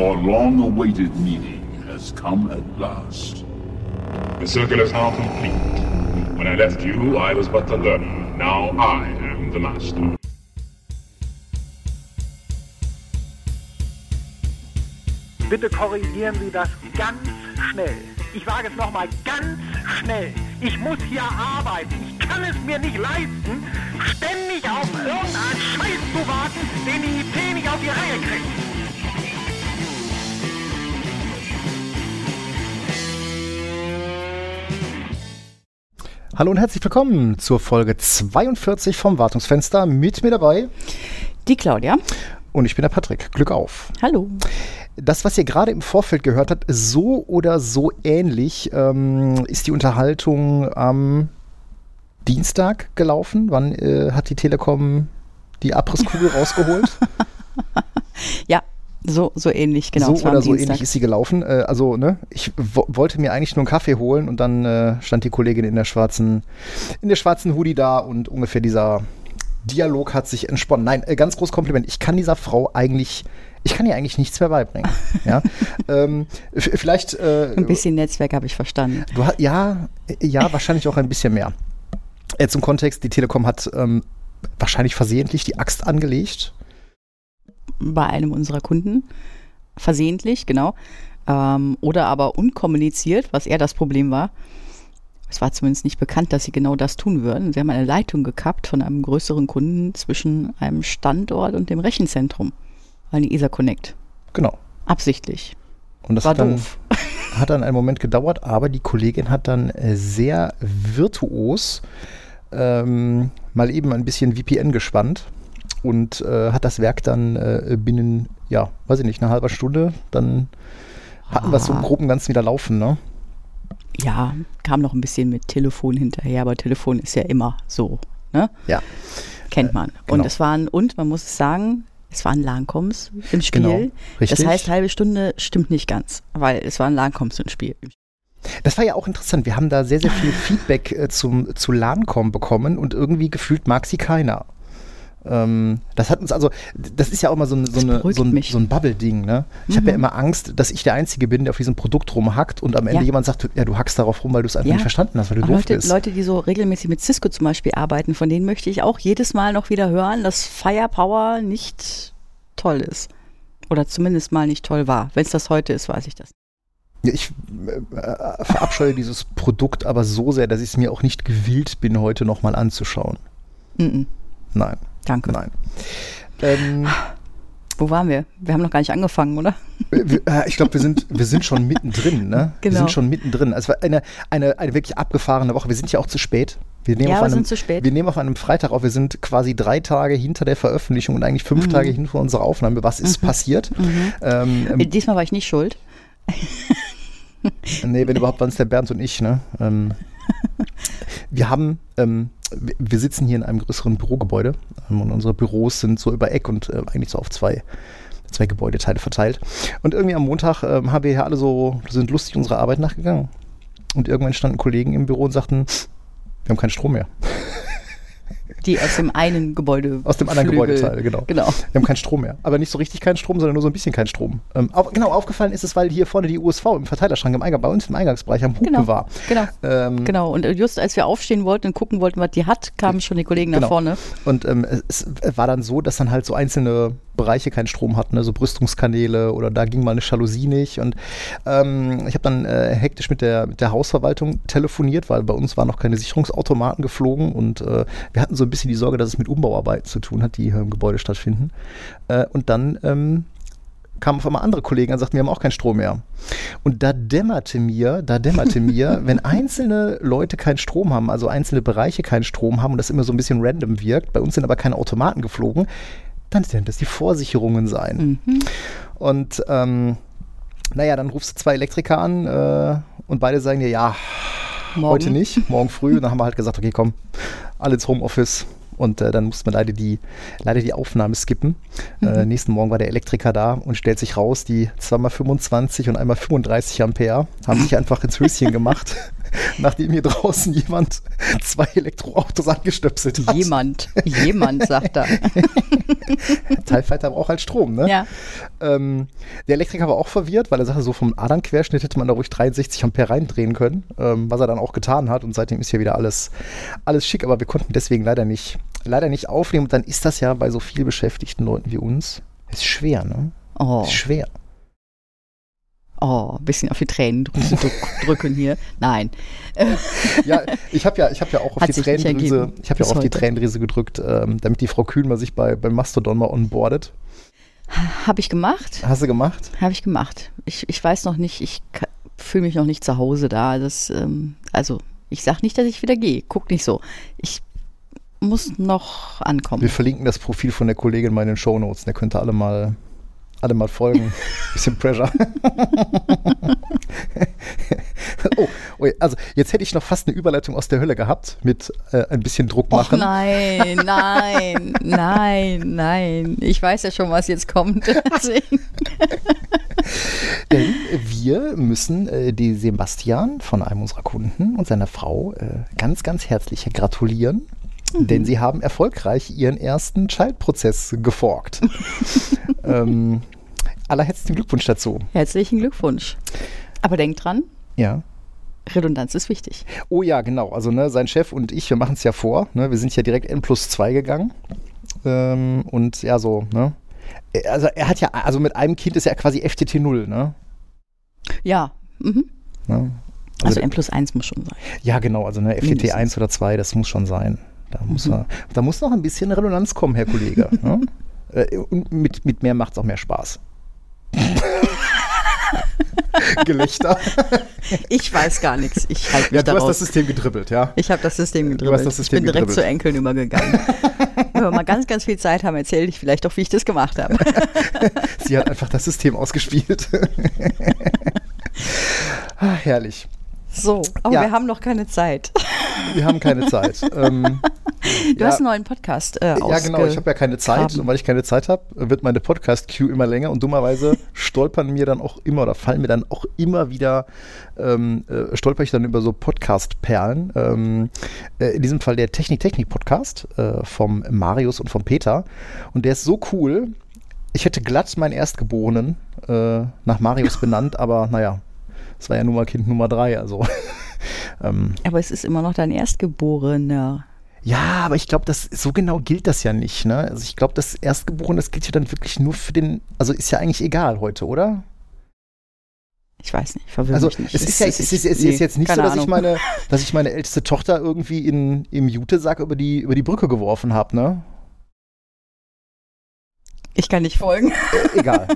our long-awaited meeting has come at last. The circle is now complete. When I left you, I was but the learner. Now I am the master. Bitte korrigieren Sie das ganz schnell. Ich sage es nochmal ganz schnell. Ich muss hier arbeiten. Ich kann es mir nicht leisten, ständig auf irgendeinen Scheiß zu warten, den die IT nicht auf die Reihe kriegt. Hallo und herzlich willkommen zur Folge 42 vom Wartungsfenster. Mit mir dabei Die Claudia. und ich bin der Patrick. Glück auf. Hallo. Das, was ihr gerade im Vorfeld gehört habt, so oder so ähnlich ähm, ist die Unterhaltung am Dienstag gelaufen. Wann äh, hat die Telekom die Abrisskugel rausgeholt? Ja, so, so ähnlich, genau. so oder so Dienstag. ähnlich ist sie gelaufen. Äh, also, ne, ich wo wollte mir eigentlich nur einen Kaffee holen und dann äh, stand die Kollegin in der schwarzen, in der schwarzen Hoodie da und ungefähr dieser Dialog hat sich entsponnen. Nein, äh, ganz großes Kompliment. Ich kann dieser Frau eigentlich, ich kann ihr eigentlich nichts mehr beibringen. ja, ähm, vielleicht. Äh, Ein bisschen Netzwerk habe ich verstanden. Du ja, ja, wahrscheinlich auch ein bisschen mehr. Zum Kontext, die Telekom hat ähm, wahrscheinlich versehentlich die Axt angelegt. Bei einem unserer Kunden. Versehentlich, genau. Ähm, oder aber unkommuniziert, was eher das Problem war. Es war zumindest nicht bekannt, dass sie genau das tun würden. Sie haben eine Leitung gekappt von einem größeren Kunden zwischen einem Standort und dem Rechenzentrum. Weil die ESA Connect. Genau. Absichtlich. Und das War hat dann, doof. hat dann einen Moment gedauert, aber die Kollegin hat dann äh, sehr virtuos ähm, mal eben ein bisschen VPN gespannt und äh, hat das Werk dann äh, binnen, ja, weiß ich nicht, eine halbe Stunde, dann hatten wir es so im Ah. groben Ganzen wieder laufen, ne? Ja, kam noch ein bisschen mit Telefon hinterher, aber Telefon ist ja immer so. Ne? Ja. kennt man. genau. Und es waren, und man muss es sagen, es waren LAN-Coms im Spiel. Genau, richtig. Das heißt, halbe Stunde stimmt nicht ganz, weil es waren LAN-Coms im Spiel. Das war ja auch interessant. Wir haben da sehr, sehr viel Feedback äh, zum, zu LANCOM bekommen und irgendwie gefühlt mag sie keiner. Ähm, das hat uns also, das ist ja auch immer so, ein- so, eine, so ein, so ein Bubble-Ding. Ne? Ich habe ja Mhm. immer Angst, dass ich der Einzige bin, der auf diesem Produkt rumhackt und am Ende Ja. jemand sagt, ja, du hackst darauf rum, weil du es einfach Ja. nicht verstanden hast, weil du doof Leute, bist. Leute, die so regelmäßig mit Cisco zum Beispiel arbeiten, von denen möchte ich auch jedes Mal noch wieder hören, dass Firepower nicht toll ist. Oder zumindest mal nicht toll war. Wenn es das heute ist, weiß ich das. Ich äh, verabscheue dieses Produkt aber so sehr, dass ich es mir auch nicht gewillt bin, heute nochmal anzuschauen. Mhm. Nein, Danke. nein. Ähm, Wo waren wir? Wir haben noch gar nicht angefangen, oder? Wir, äh, ich glaube, wir sind, wir sind schon mittendrin, ne? Wir Genau. sind schon mittendrin. Es war eine, eine, eine wirklich abgefahrene Woche. Wir sind ja auch zu spät. Wir nehmen, Ja, auf wir einem, sind zu spät. wir nehmen auf einem Freitag auf. Wir sind quasi drei Tage hinter der Veröffentlichung und eigentlich fünf Mhm. Tage hinter unserer Aufnahme. Was ist passiert? Ähm, Äh, Diesmal war ich nicht schuld. nee, wenn überhaupt, waren es der Bernd und ich, ne? Ähm, wir haben, ähm, wir- sitzen hier in einem größeren Bürogebäude ähm, und unsere Büros sind so über Eck und äh, eigentlich so auf zwei, zwei Gebäudeteile verteilt. Und irgendwie am Montag ähm, haben wir hier alle so, sind lustig unserer Arbeit nachgegangen. Und irgendwann standen Kollegen im Büro und sagten, wir haben keinen Strom mehr. Die aus dem einen Gebäude. Aus dem anderen Flügel. Gebäudeteil, genau. Genau. Wir haben keinen Strom mehr. Aber nicht so richtig keinen Strom, sondern nur so ein bisschen keinen Strom. Ähm, auf, genau, aufgefallen ist es, weil hier vorne die USV im Verteilerschrank im Eingang, bei uns im Eingangsbereich am Hupen Genau. war. Genau. Ähm, Genau. Und just als wir aufstehen wollten und gucken wollten, was die hat, kamen schon die Kollegen nach Genau. vorne. Und ähm, es war dann so, dass dann halt so einzelne Bereiche keinen Strom hatten, ne? so Brüstungskanäle oder da ging mal eine Jalousie nicht. Und ähm, ich habe dann äh, hektisch mit der, mit der Hausverwaltung telefoniert, weil bei uns waren noch keine Sicherungsautomaten geflogen und äh, wir hatten so ein bisschen die Sorge, dass es mit Umbauarbeiten zu tun hat, die hier im Gebäude stattfinden. Äh, und dann ähm, kamen auf einmal andere Kollegen und sagten, wir haben auch keinen Strom mehr. Und da dämmerte mir, da dämmerte mir, wenn einzelne Leute keinen Strom haben, also einzelne Bereiche keinen Strom haben und das immer so ein bisschen random wirkt, bei uns sind aber keine Automaten geflogen, dann werden das die Vorsicherungen sein. Mhm. Und ähm, naja, dann rufst du zwei Elektriker an äh, und beide sagen dir, ja, Morgen. heute nicht, morgen früh. Und dann haben wir halt gesagt, okay, komm, alle ins Homeoffice. Und äh, dann mussten wir leider die, leider die Aufnahme skippen. Äh, nächsten Morgen war der Elektriker da und stellt sich raus, die zweimal 25 und einmal 35 Ampere haben sich einfach ins Höschen gemacht. nachdem hier draußen jemand zwei Elektroautos angestöpselt hat. Jemand, jemand, sagt er. TIE Fighter braucht halt Strom, ne? Ja. Ähm, der Elektriker war auch verwirrt, weil er sagte, so vom Adernquerschnitt hätte man da ruhig 63 Ampere reindrehen können, ähm, was er dann auch getan hat. Und seitdem ist hier wieder alles, alles schick, aber wir konnten deswegen leider nicht, leider nicht aufnehmen. Und dann ist das ja bei so viel beschäftigten Leuten wie uns, ist schwer, ne? Oh, Ist schwer. Oh, ein bisschen auf die drück, drücken hier. Nein. Ja, ich habe ja, ich hab ja auch auf Hat die Tränendrüse, ich habe ja auch auf die. Tränendrüse gedrückt, ähm, damit die Frau Kühn mal sich bei, bei Mastodon mal onboardet. Habe ich gemacht? Hast du gemacht? Habe ich gemacht. Ich, ich weiß noch nicht, ich fühle mich noch nicht zu Hause da. Das, ähm, also, ich sage nicht, dass ich wieder gehe. Guck nicht so. Ich muss noch ankommen. Wir verlinken das Profil von der Kollegin mal in den Shownotes. Der könnte alle mal, alle mal folgen. Bisschen Pressure. oh, oh, also jetzt hätte ich noch fast eine Überleitung aus der Hölle gehabt mit äh, ein bisschen Druck Och machen. nein, nein, nein, nein. Ich weiß ja schon, was jetzt kommt. Denn wir müssen äh, die Sebastian von einem unserer Kunden und seiner Frau äh, ganz, ganz herzlich gratulieren. Denn sie haben erfolgreich ihren ersten Child-Prozess geforkt. ähm, allerherzlichen Glückwunsch dazu. Herzlichen Glückwunsch. Aber denk dran, Ja. Redundanz ist wichtig. Oh ja, genau. Also ne, sein Chef und ich, wir machen es ja vor. Ne? Wir sind ja direkt N plus 2 gegangen. Ähm, und ja, so, ne? Also er hat ja, also mit einem Kind ist er quasi FTT 0, ne? Ja. Mhm. ne? Also, der- M plus 1 muss schon sein. Ja, genau, also ne, FTT Mindestens. 1 oder 2, das muss schon sein. Da muss, er, da muss noch ein bisschen Redundanz kommen, Herr Kollege. ne? Äh, Und mit, mit mehr macht es auch mehr Spaß. Gelächter. Ich weiß gar nichts. Ich halte mich Ja, du hast daraus. das System gedribbelt, ja? ich habe das System Du gedribbelt. hast das System ich bin direkt gedribbelt. zu Enkeln übergegangen. Wenn wir mal ganz, ganz viel Zeit haben, erzähle ich vielleicht auch, wie ich das gemacht habe. Sie hat einfach das System ausgespielt. ah, herrlich. So, aber Ja. wir haben noch keine Zeit. Wir haben keine Zeit. ähm, Du ja, hast einen neuen Podcast äh, Ja, genau, ich habe ja keine Zeit und weil ich keine Zeit habe, wird meine Podcast-Queue immer länger und dummerweise stolpern mir dann auch immer oder fallen mir dann auch immer wieder, ähm, äh, stolper ich dann über so Podcast-Perlen. Ähm, äh, in diesem Fall der Technik-Technik-Podcast äh, vom Marius und vom Peter und der ist so cool. Ich hätte glatt meinen Erstgeborenen äh, nach Marius benannt, aber naja, es war ja nun mal Kind Nummer drei, also. ähm, Aber es ist immer noch dein Erstgeborener. ja, aber ich glaube, das so genau gilt das ja nicht. Ne? Also ich glaube, das Erstgeborene, das gilt ja dann wirklich nur für den. Also ist ja eigentlich egal heute, oder? Ich weiß nicht, verwirre Also mich nicht. es ist ja es ist, es ist nee, jetzt nicht so, dass ich meine, dass ich meine älteste Tochter irgendwie in im Jutesack über die über die Brücke geworfen habe, ne? Ich kann nicht folgen. Äh, egal.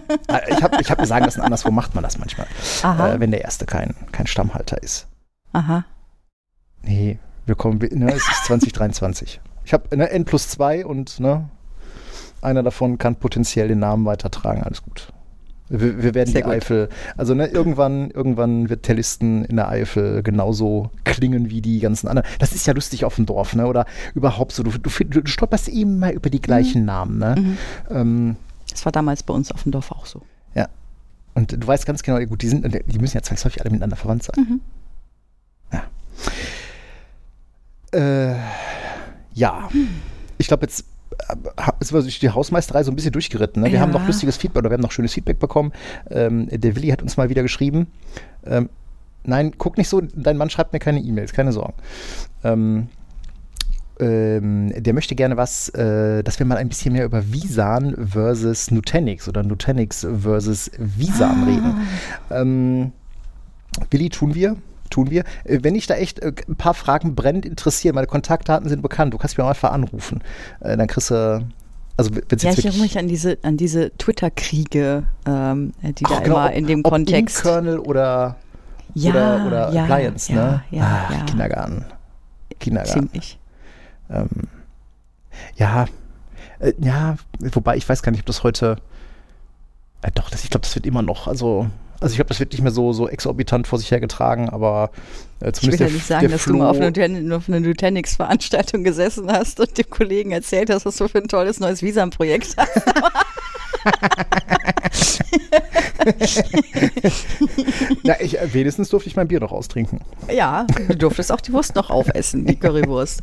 Ich habe ich hab mir sagen lassen, anderswo macht man das manchmal, Aha. äh, wenn der erste kein kein Stammhalter ist. Aha. Nee, wir kommen, ne, es ist 2023. Ich habe ne, N plus 2 und ne, einer davon kann potenziell den Namen weitertragen. Alles gut. Wir, wir werden Sehr die gut. Eifel, also ne, irgendwann, irgendwann wird Tellisten in der Eifel genauso klingen wie die ganzen anderen. Das ist ja lustig auf dem Dorf, ne? Oder überhaupt so. Du, du, du stolperst immer über die gleichen Namen, ne? Mhm. Ähm, Das war damals bei uns auf dem Dorf auch so. ja. Und du weißt ganz genau, gut, die sind, die müssen ja zwangsläufig alle miteinander verwandt sein. Mhm. Äh, ja. Ich glaube, jetzt sind wir durch die Hausmeisterei so ein bisschen durchgeritten. Ne? Wir Ja. haben noch lustiges Feedback oder wir haben noch schönes Feedback bekommen. Ähm, der Willi hat uns mal wieder geschrieben. Ähm, nein, guck nicht so, dein Mann schreibt mir keine E-Mails, keine Sorgen. Ähm, ähm, der möchte gerne was, äh, dass wir mal ein bisschen mehr über Visan versus Nutanix oder Nutanix versus Visan reden. Ähm, Willi, tun wir. Tun wir. Äh, Wenn dich da echt äh, ein paar Fragen brennend interessieren, meine Kontaktdaten sind bekannt, du kannst mich auch einfach anrufen. Äh, dann kriegst du, also Ja, ich erinnere mich an diese, an diese Twitter-Kriege, ähm, die da Ach, genau, immer in dem ob Kontext. Kernel oder, ja, oder, oder ja, Appliance, ja, ne? Ja, Ach, ja. Kindergarten. Kindergarten. Ziemlich. Ähm, ja, äh, ja, wobei ich weiß gar nicht, ob das heute. Äh, doch, das, ich glaube, das wird immer noch. Also, also ich glaube, das wird nicht mehr so, so exorbitant vor sich hergetragen, aber äh, Ich zumindest will ja nicht sagen, dass Flo, du mal auf einer, einer Nutanix-Veranstaltung gesessen hast und dem Kollegen erzählt hast, was du für ein tolles neues Visam-Projekt hast. ja, ich, äh, wenigstens durfte ich mein Bier noch austrinken. Ja, du durftest auch die Wurst noch aufessen, die Currywurst.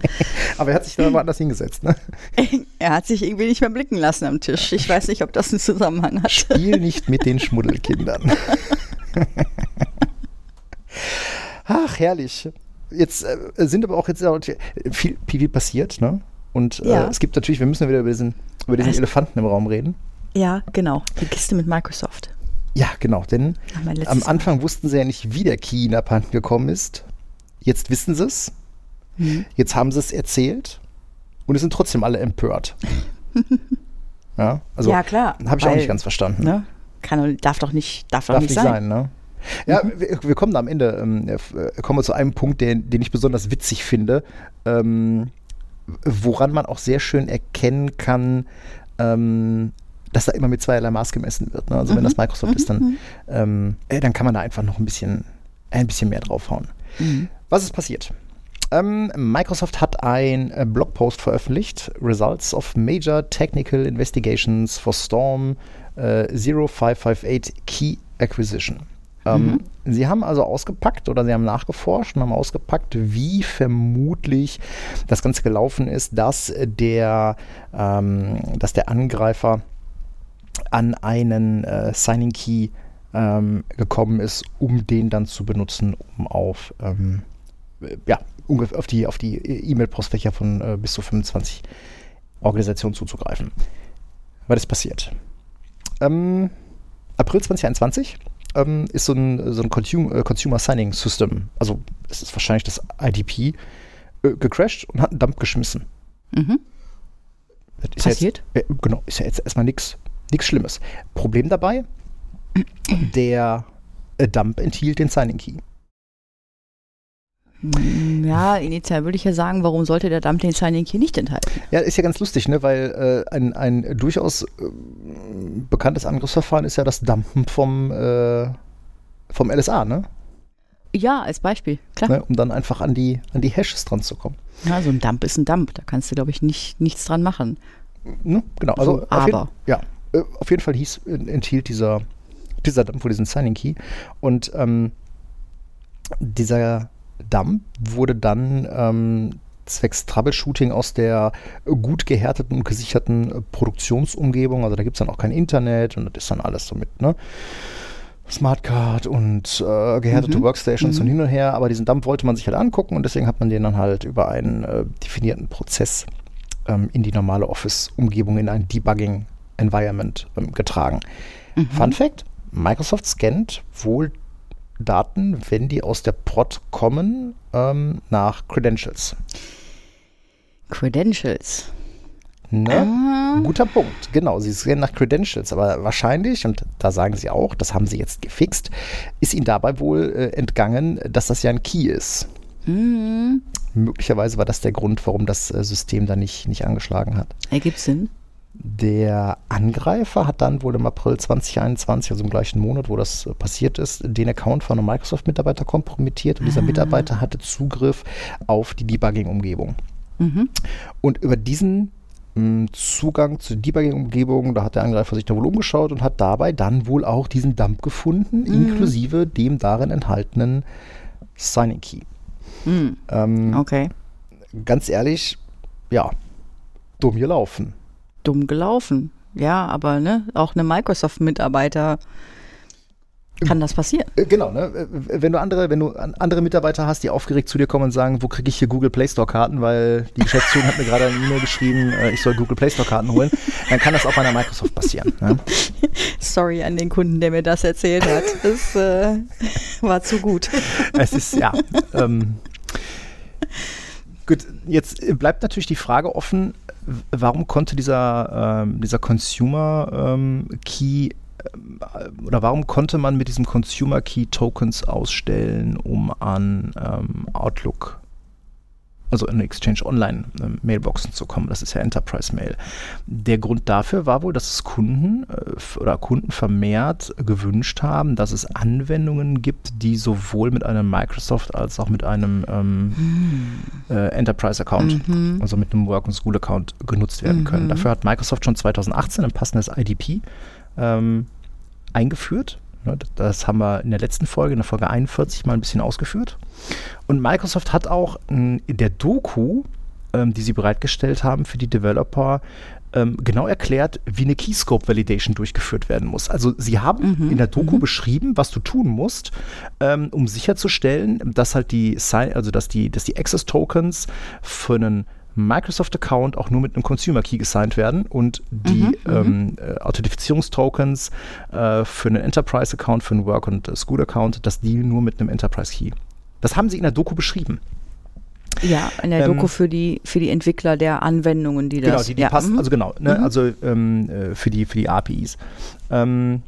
Aber er hat sich da woanders hingesetzt, ne? Er hat sich irgendwie nicht mehr blicken lassen am Tisch. Ich weiß nicht, ob das einen Zusammenhang hat. Spiel nicht mit den Schmuddelkindern. Ach, herrlich. Jetzt äh, sind aber auch jetzt viel, viel passiert, ne? Und äh, Ja. es gibt natürlich, wir müssen wieder über diesen, über diesen Es- Elefanten im Raum reden. Ja, genau. Die Kiste mit Microsoft. Ja, genau, denn Ach, am Anfang wussten sie ja nicht, wie der Key in abhanden gekommen ist. Jetzt wissen sie es. Mhm. Jetzt haben sie es erzählt und es sind trotzdem alle empört. ja, also ja, klar. habe ich auch weil, nicht ganz verstanden. Ne? Kann, darf doch nicht, darf doch Darf nicht nicht sein. sein, ne? Ja, wir, wir kommen da am Ende, ähm, äh, kommen wir zu einem Punkt, den, den ich besonders witzig finde, ähm, woran man auch sehr schön erkennen kann, ähm, dass da immer mit zweierlei Maß gemessen wird. Ne? Also wenn das Microsoft ist, dann, ähm, äh, dann kann man da einfach noch ein bisschen, ein bisschen mehr draufhauen. Was ist passiert? Ähm, Microsoft hat ein äh, Blogpost veröffentlicht, Results of Major Technical Investigations for Storm äh, 0558 Key Acquisition. Ähm, Sie haben also ausgepackt oder Sie haben nachgeforscht und haben ausgepackt, wie vermutlich das Ganze gelaufen ist, dass der, ähm, dass der Angreifer an einen äh, Signing Key ähm, gekommen ist, um den dann zu benutzen, um auf, ähm, äh, ja, ungefähr auf die, auf die E-Mail-Postfächer von äh, bis zu 25 Organisationen zuzugreifen. Was ist passiert? Ähm, April 2021 ähm, ist so ein, so ein Consum äh, Consumer Signing System, also es ist wahrscheinlich das IDP, äh, gecrashed und hat einen Dump geschmissen. Mhm. Das ist ja Passiert? Jetzt, äh, genau, ist ja jetzt erstmal nichts Schlimmes. Problem dabei, der äh, Dump enthielt den Signing Key. Mm, Ja, initial würde ich ja sagen, warum sollte der Dump den Signing Key nicht enthalten? Ja, ist ja ganz lustig, ne? weil äh, ein, ein durchaus äh, bekanntes Angriffsverfahren ist ja das Dumpen vom, äh, vom LSA, ne? Ja, als Beispiel, klar. ne? um dann einfach an die, an die Hashes dran zu kommen. Ja, so ein Dump ist ein Dump. Da kannst du, glaube ich, nicht, nichts dran machen. Ne? Genau, also So, auf jeden, aber. ja, äh, auf jeden Fall hieß, äh, enthielt dieser, dieser Dump wohl diesen Signing Key. Und ähm, dieser Dump wurde dann ähm, zwecks Troubleshooting aus der gut gehärteten und gesicherten Produktionsumgebung, also da gibt es dann auch kein Internet und das ist dann alles so mit, ne? Smartcard und äh, gehärtete Mhm. Workstations Mhm. und hin und her, aber diesen Dump wollte man sich halt angucken und deswegen hat man den dann halt über einen äh, definierten Prozess ähm, in die normale Office-Umgebung, in ein Debugging-Environment ähm, getragen. Fun Fact: Microsoft scannt wohl Daten, wenn die aus der Prod kommen, ähm, nach Credentials. Credentials. Ne? Ah. Guter Punkt. Genau, sie scannen nach Credentials, aber wahrscheinlich, und da sagen sie auch, das haben sie jetzt gefixt, ist ihnen dabei wohl äh, entgangen, dass das ja ein Key ist. Mhm. Möglicherweise war das der Grund, warum das äh, System da nicht, nicht angeschlagen hat. Ergibt Sinn. Der Angreifer hat dann wohl im April 2021, also im gleichen Monat, wo das äh, passiert ist, den Account von einem Microsoft-Mitarbeiter kompromittiert und dieser Mitarbeiter hatte Zugriff auf die Debugging-Umgebung. Mhm. Und über diesen mh, Zugang zur Debugging-Umgebung, da hat der Angreifer sich da wohl umgeschaut und hat dabei dann wohl auch diesen Dump gefunden, inklusive dem darin enthaltenen Signing Key. Mhm. Ähm, Okay. Ganz ehrlich, ja, dumm gelaufen. Dumm gelaufen. Ja, aber ne, auch eine Microsoft-Mitarbeiter kann das passieren. Äh, Genau, ne? Äh, Wenn du andere, wenn du an- andere Mitarbeiter hast, die aufgeregt zu dir kommen und sagen, wo kriege ich hier Google Play Store Karten, weil die Geschäftsführung hat mir gerade eine E-Mail geschrieben, äh, ich soll Google Play Store Karten holen, dann kann das auch bei einer Microsoft passieren. Ne? Sorry an den Kunden, der mir das erzählt hat. Das äh, war zu gut. Es ist, ja. Ähm, gut, jetzt bleibt natürlich die Frage offen, warum konnte dieser, ähm, dieser Consumer ähm, Key ähm, oder warum konnte man mit diesem Consumer Key Tokens ausstellen, um an ähm, Outlook, also in Exchange Online ähm, Mailboxen zu kommen? Das ist ja Enterprise Mail. Der Grund dafür war wohl, dass es Kunden äh, oder Kunden vermehrt gewünscht haben, dass es Anwendungen gibt, die sowohl mit einem Microsoft als auch mit einem ähm, äh, Enterprise-Account, also mit einem Work- und School-Account genutzt werden können. Dafür hat Microsoft schon 2018 ein passendes IDP ähm, eingeführt. Ne, Das haben wir in der letzten Folge, in der Folge 41, mal ein bisschen ausgeführt. Und Microsoft hat auch in der Doku, ähm, die sie bereitgestellt haben für die Developer, ähm, genau erklärt, wie eine Keyscope Validation durchgeführt werden muss. Also sie haben in der Doku beschrieben, was du tun musst, ähm, um sicherzustellen, dass halt die, also dass die, dass die Access Tokens für einen Microsoft-Account auch nur mit einem Consumer Key gesigned werden und die ähm, äh, Authentifizierungstokens äh, für einen Enterprise-Account, für einen Work- und äh, School-Account, dass die nur mit einem Enterprise Key. Das haben sie in der Doku beschrieben. Ja, in der Ähm, Doku für die, für die Entwickler der Anwendungen, die Genau, das. die, die ja, passen, mhm. also genau, ne, also ähm, äh, für, die, für die APIs. Ähm,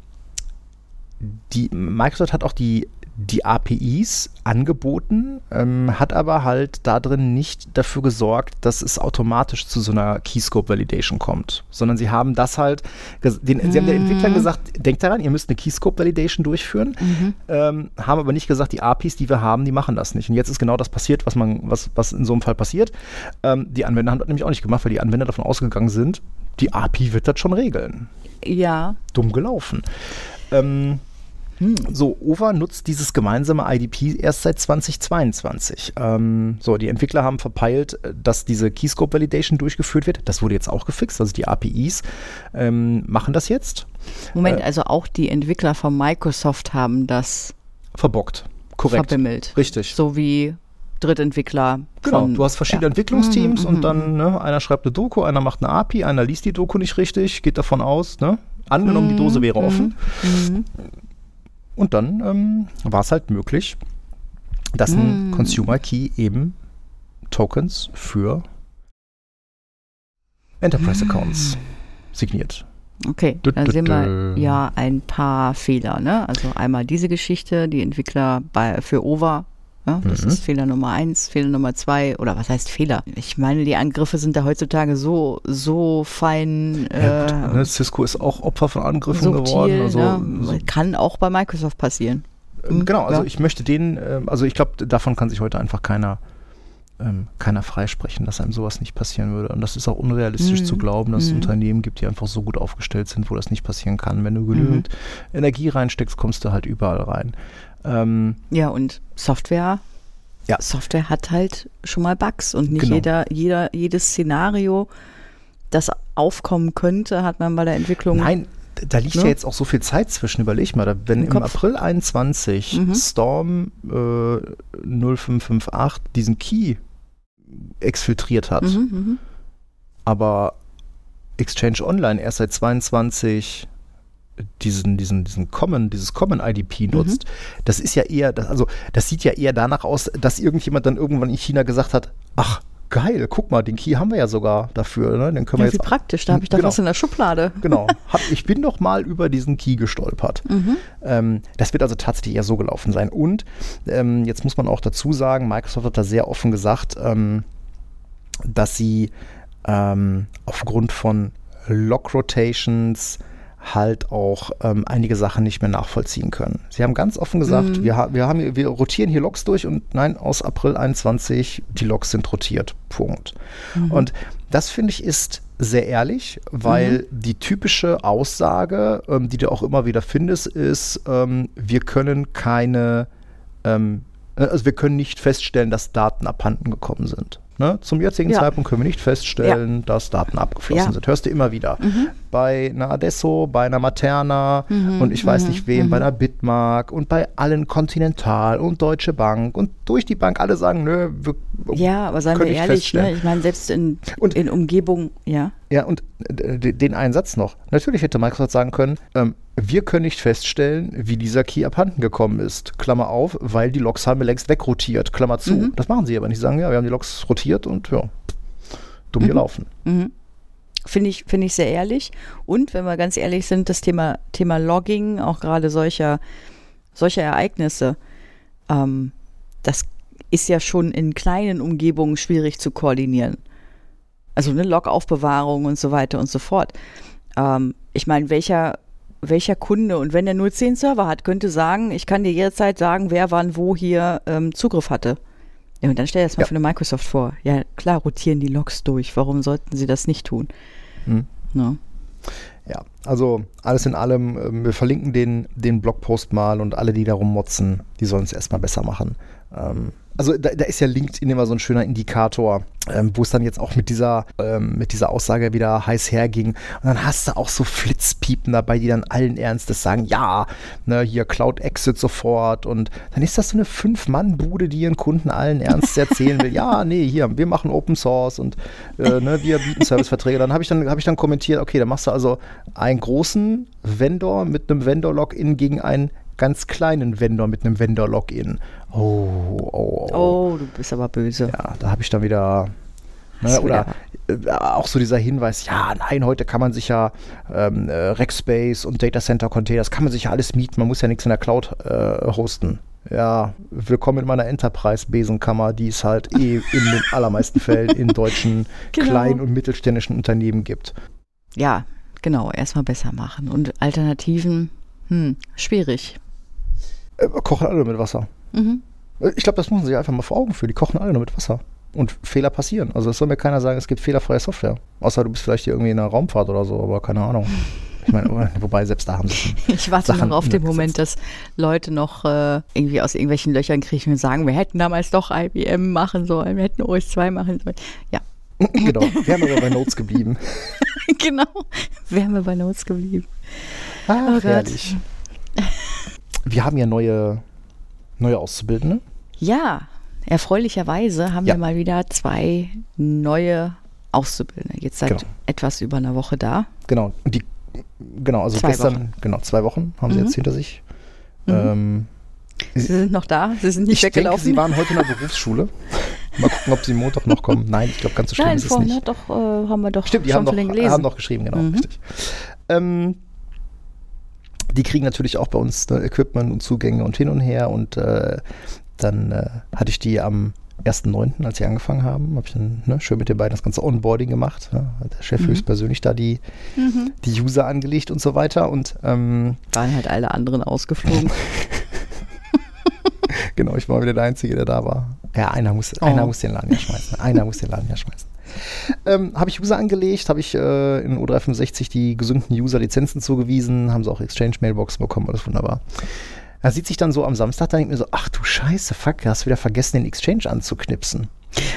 die, Microsoft hat auch die, die APIs angeboten, ähm, hat aber halt da drin nicht dafür gesorgt, dass es automatisch zu so einer Keyscope Validation kommt, sondern sie haben das halt, den, sie haben den Entwicklern gesagt, denkt daran, ihr müsst eine Keyscope Validation durchführen, ähm, haben aber nicht gesagt, die APIs, die wir haben, die machen das nicht. Und jetzt ist genau das passiert, was man, was, was in so einem Fall passiert. Ähm, die Anwender haben das nämlich auch nicht gemacht, weil die Anwender davon ausgegangen sind, die API wird das schon regeln Ja, dumm gelaufen. Ähm, So, OVA nutzt dieses gemeinsame IDP erst seit 2022. Ähm, so, die Entwickler haben verpeilt, äh, dass diese Keyscope Validation durchgeführt wird. Das wurde jetzt auch gefixt, also die APIs ähm, machen das jetzt. Moment, Äh. also auch die Entwickler von Microsoft haben das Verbockt. Korrekt. verbimmelt. Richtig. So wie Drittentwickler. Genau, von, du hast verschiedene ja. Entwicklungsteams und dann, ne, einer schreibt eine Doku, einer macht eine API, einer liest die Doku nicht richtig, geht davon aus, ne? Angenommen, die Dose wäre offen. Und dann ähm, war es halt möglich, dass ein Consumer Key eben Tokens für Enterprise Accounts signiert. Okay, da sehen wir ja ein paar Fehler. Ne? Also einmal diese Geschichte, die Entwickler bei, für OVA. Ja, das Mhm. ist Fehler Nummer eins, Fehler Nummer zwei, oder was heißt Fehler? Ich meine, die Angriffe sind da heutzutage so, so fein Ja, äh, gut, ne, Cisco ist auch Opfer von Angriffen subtil. geworden. Also, ne? so, Kann auch bei Microsoft passieren. ähm, genau, also ja. ich möchte den, ähm, also ich glaube, davon kann sich heute einfach keiner, ähm, keiner freisprechen, dass einem sowas nicht passieren würde. Und das ist auch unrealistisch Mhm. zu glauben, dass es Mhm. Unternehmen gibt, die einfach so gut aufgestellt sind, wo das nicht passieren kann. Wenn du Mhm. genügend Energie reinsteckst, kommst du halt überall rein. Ähm, Ja, und Software. Ja. Software hat halt schon mal Bugs und nicht Genau. jeder, jeder, jedes Szenario, das aufkommen könnte, hat man bei der Entwicklung. Nein, da liegt Ne? ja jetzt auch so viel Zeit zwischen. Überleg mal, wenn Im im. April 21 Mhm. Storm äh, 0558 diesen Key exfiltriert hat, Mhm, mhm. aber Exchange Online erst seit 22 diesen, diesen, diesen Common, dieses Common IDP nutzt, das ist ja eher, das, also das sieht ja eher danach aus, dass irgendjemand dann irgendwann in China gesagt hat, ach geil, guck mal, den Key haben wir ja sogar dafür, ne? den können wir Ja, wie jetzt praktisch, da habe ich doch Genau. was in der Schublade. Genau. Hab, ich bin doch mal über diesen Key gestolpert. Ähm, das wird also tatsächlich eher so gelaufen sein. Und ähm, jetzt muss man auch dazu sagen, Microsoft hat da sehr offen gesagt, ähm, dass sie ähm, aufgrund von Lock Rotations halt auch ähm, einige Sachen nicht mehr nachvollziehen können. Sie haben ganz offen gesagt, wir, ha wir, haben, hier- wir rotieren hier Logs durch und nein, aus April 21, die Logs sind rotiert. Punkt. Und das finde ich ist sehr ehrlich, weil die typische Aussage, ähm, die du auch immer wieder findest, ist, ähm, wir können keine, ähm, äh, also wir können nicht feststellen, dass Daten abhanden gekommen sind. Ne? Zum jetzigen Ja. Zeitpunkt können wir nicht feststellen, dass Daten abgeflossen Ja. sind. Hörst du immer wieder. Mhm. Bei einer Adesso, bei einer Materna und ich weiß nicht wem, bei einer Bitmark und bei allen Continental und Deutsche Bank und durch die Bank alle sagen, nö, wir Ja, aber seien wir ehrlich, ne? ich meine, selbst in, Und- in Umgebung, ja. Ja, und äh, den einen Satz noch. Natürlich hätte Microsoft sagen können, ähm, wir können nicht feststellen, wie dieser Key abhanden gekommen ist. Klammer auf, weil die Logs haben wir längst wegrotiert. Klammer zu. Mhm. Das machen sie aber nicht. Sie sagen, ja, wir haben die Logs rotiert und ja, dumm gelaufen. Finde ich, finde ich sehr ehrlich. Und wenn wir ganz ehrlich sind, das Thema, Thema Logging, auch gerade solcher, solcher Ereignisse, ähm, das ist ja schon in kleinen Umgebungen schwierig zu koordinieren. Also eine Log-Aufbewahrung und so weiter und so fort. Ähm, ich meine, welcher, welcher Kunde und wenn er nur zehn Server hat, könnte sagen, ich kann dir jederzeit sagen, wer wann wo hier ähm, Zugriff hatte. Ja, und dann stell dir das mal Ja. für eine Microsoft vor. Ja, klar, rotieren die Logs durch. Warum sollten sie das nicht tun? Hm. Ne? Ja, also alles in allem, ähm, wir verlinken den, den Blogpost mal und alle, die darum motzen, die sollen es erstmal besser machen. Ähm, also da, da, ist ja LinkedIn immer so ein schöner Indikator, ähm, wo es dann jetzt auch mit dieser, ähm, mit dieser Aussage wieder heiß herging. Und dann hast du auch so Flitzpiepen dabei, die dann allen Ernstes sagen, ja, ne, hier Cloud Exit sofort. Und dann ist das so eine Fünf-Mann-Bude, die ihren Kunden allen Ernstes erzählen will, ja, nee, hier, wir machen Open Source und äh, ne, wir bieten Serviceverträge. Dann habe ich, dann hab ich dann kommentiert, okay, dann machst du also einen großen Vendor mit einem Vendor-Login gegen einen ganz kleinen Vendor mit einem Vendor-Login. Oh, oh, oh. Oh, du bist aber böse. Ja, da habe ich dann wieder. Ne, oder äh, auch so dieser Hinweis, ja, nein, heute kann man sich ja ähm, äh, Rackspace und Data Center Container, das kann man sich ja alles mieten, man muss ja nichts in der Cloud äh, hosten. Ja, willkommen in meiner Enterprise-Besenkammer, die es halt eh in den allermeisten Fällen in deutschen genau. kleinen und mittelständischen Unternehmen gibt. Ja, genau, erstmal besser machen. Und Alternativen, hm, schwierig. Äh, kochen alle mit Wasser. Mhm. Äh, ich glaube, das muss man sich einfach mal vor Augen führen. Die kochen alle nur mit Wasser. Und Fehler passieren. Also es soll mir keiner sagen, es gibt fehlerfreie Software. Außer du bist vielleicht hier irgendwie in einer Raumfahrt oder so, aber keine Ahnung. Ich meine, wobei selbst da haben sie Ich warte Sachen noch auf den Moment, dass Leute noch äh, irgendwie aus irgendwelchen Löchern kriechen und sagen, wir hätten damals doch IBM machen sollen, wir hätten OS2 machen sollen. Ja. genau, wären wir bei Notes geblieben. genau, wären wir bei Notes geblieben. Ach, oh herrlich. Wir haben ja neue neue Auszubildende? Ja, erfreulicherweise haben ja. wir mal wieder zwei neue Auszubildende. Jetzt seit genau. etwas über einer Woche da. Genau, die, genau, also zwei gestern, Wochen. genau, zwei Wochen haben mhm. sie jetzt hinter sich. Mhm. Ähm, sie sind noch da, sie sind nicht ich weggelaufen. Denke, sie waren heute in der Berufsschule. Mal gucken, ob sie Montag noch kommen. Nein, ich glaube, ganz so schlimm Nein, ist es nicht. Doch, äh, haben wir doch Stimmt, die schon haben noch, gelesen. haben noch geschrieben, genau, mhm. richtig. Ähm, die kriegen natürlich auch bei uns ne, Equipment und Zugänge und hin und her. Und äh, dann äh, hatte ich die am 1.9., als sie angefangen haben, habe ich dann ne, schön mit den beiden das ganze Onboarding gemacht. Ne? Hat der Chef mhm. höchstpersönlich da die, mhm. die User angelegt und so weiter. Und ähm, waren halt alle anderen ausgeflogen. genau, ich war wieder der Einzige, der da war. Ja, einer muss, oh. einer muss den Laden ja schmeißen. Einer muss den Laden ja schmeißen. Ähm, habe ich User angelegt, habe ich äh, in O365 die gesunden User-Lizenzen zugewiesen, haben sie auch Exchange-Mailboxen bekommen, alles wunderbar. Er sieht sich dann so am Samstag, da denkt mir so, ach du Scheiße, fuck, hast wieder vergessen, den Exchange anzuknipsen.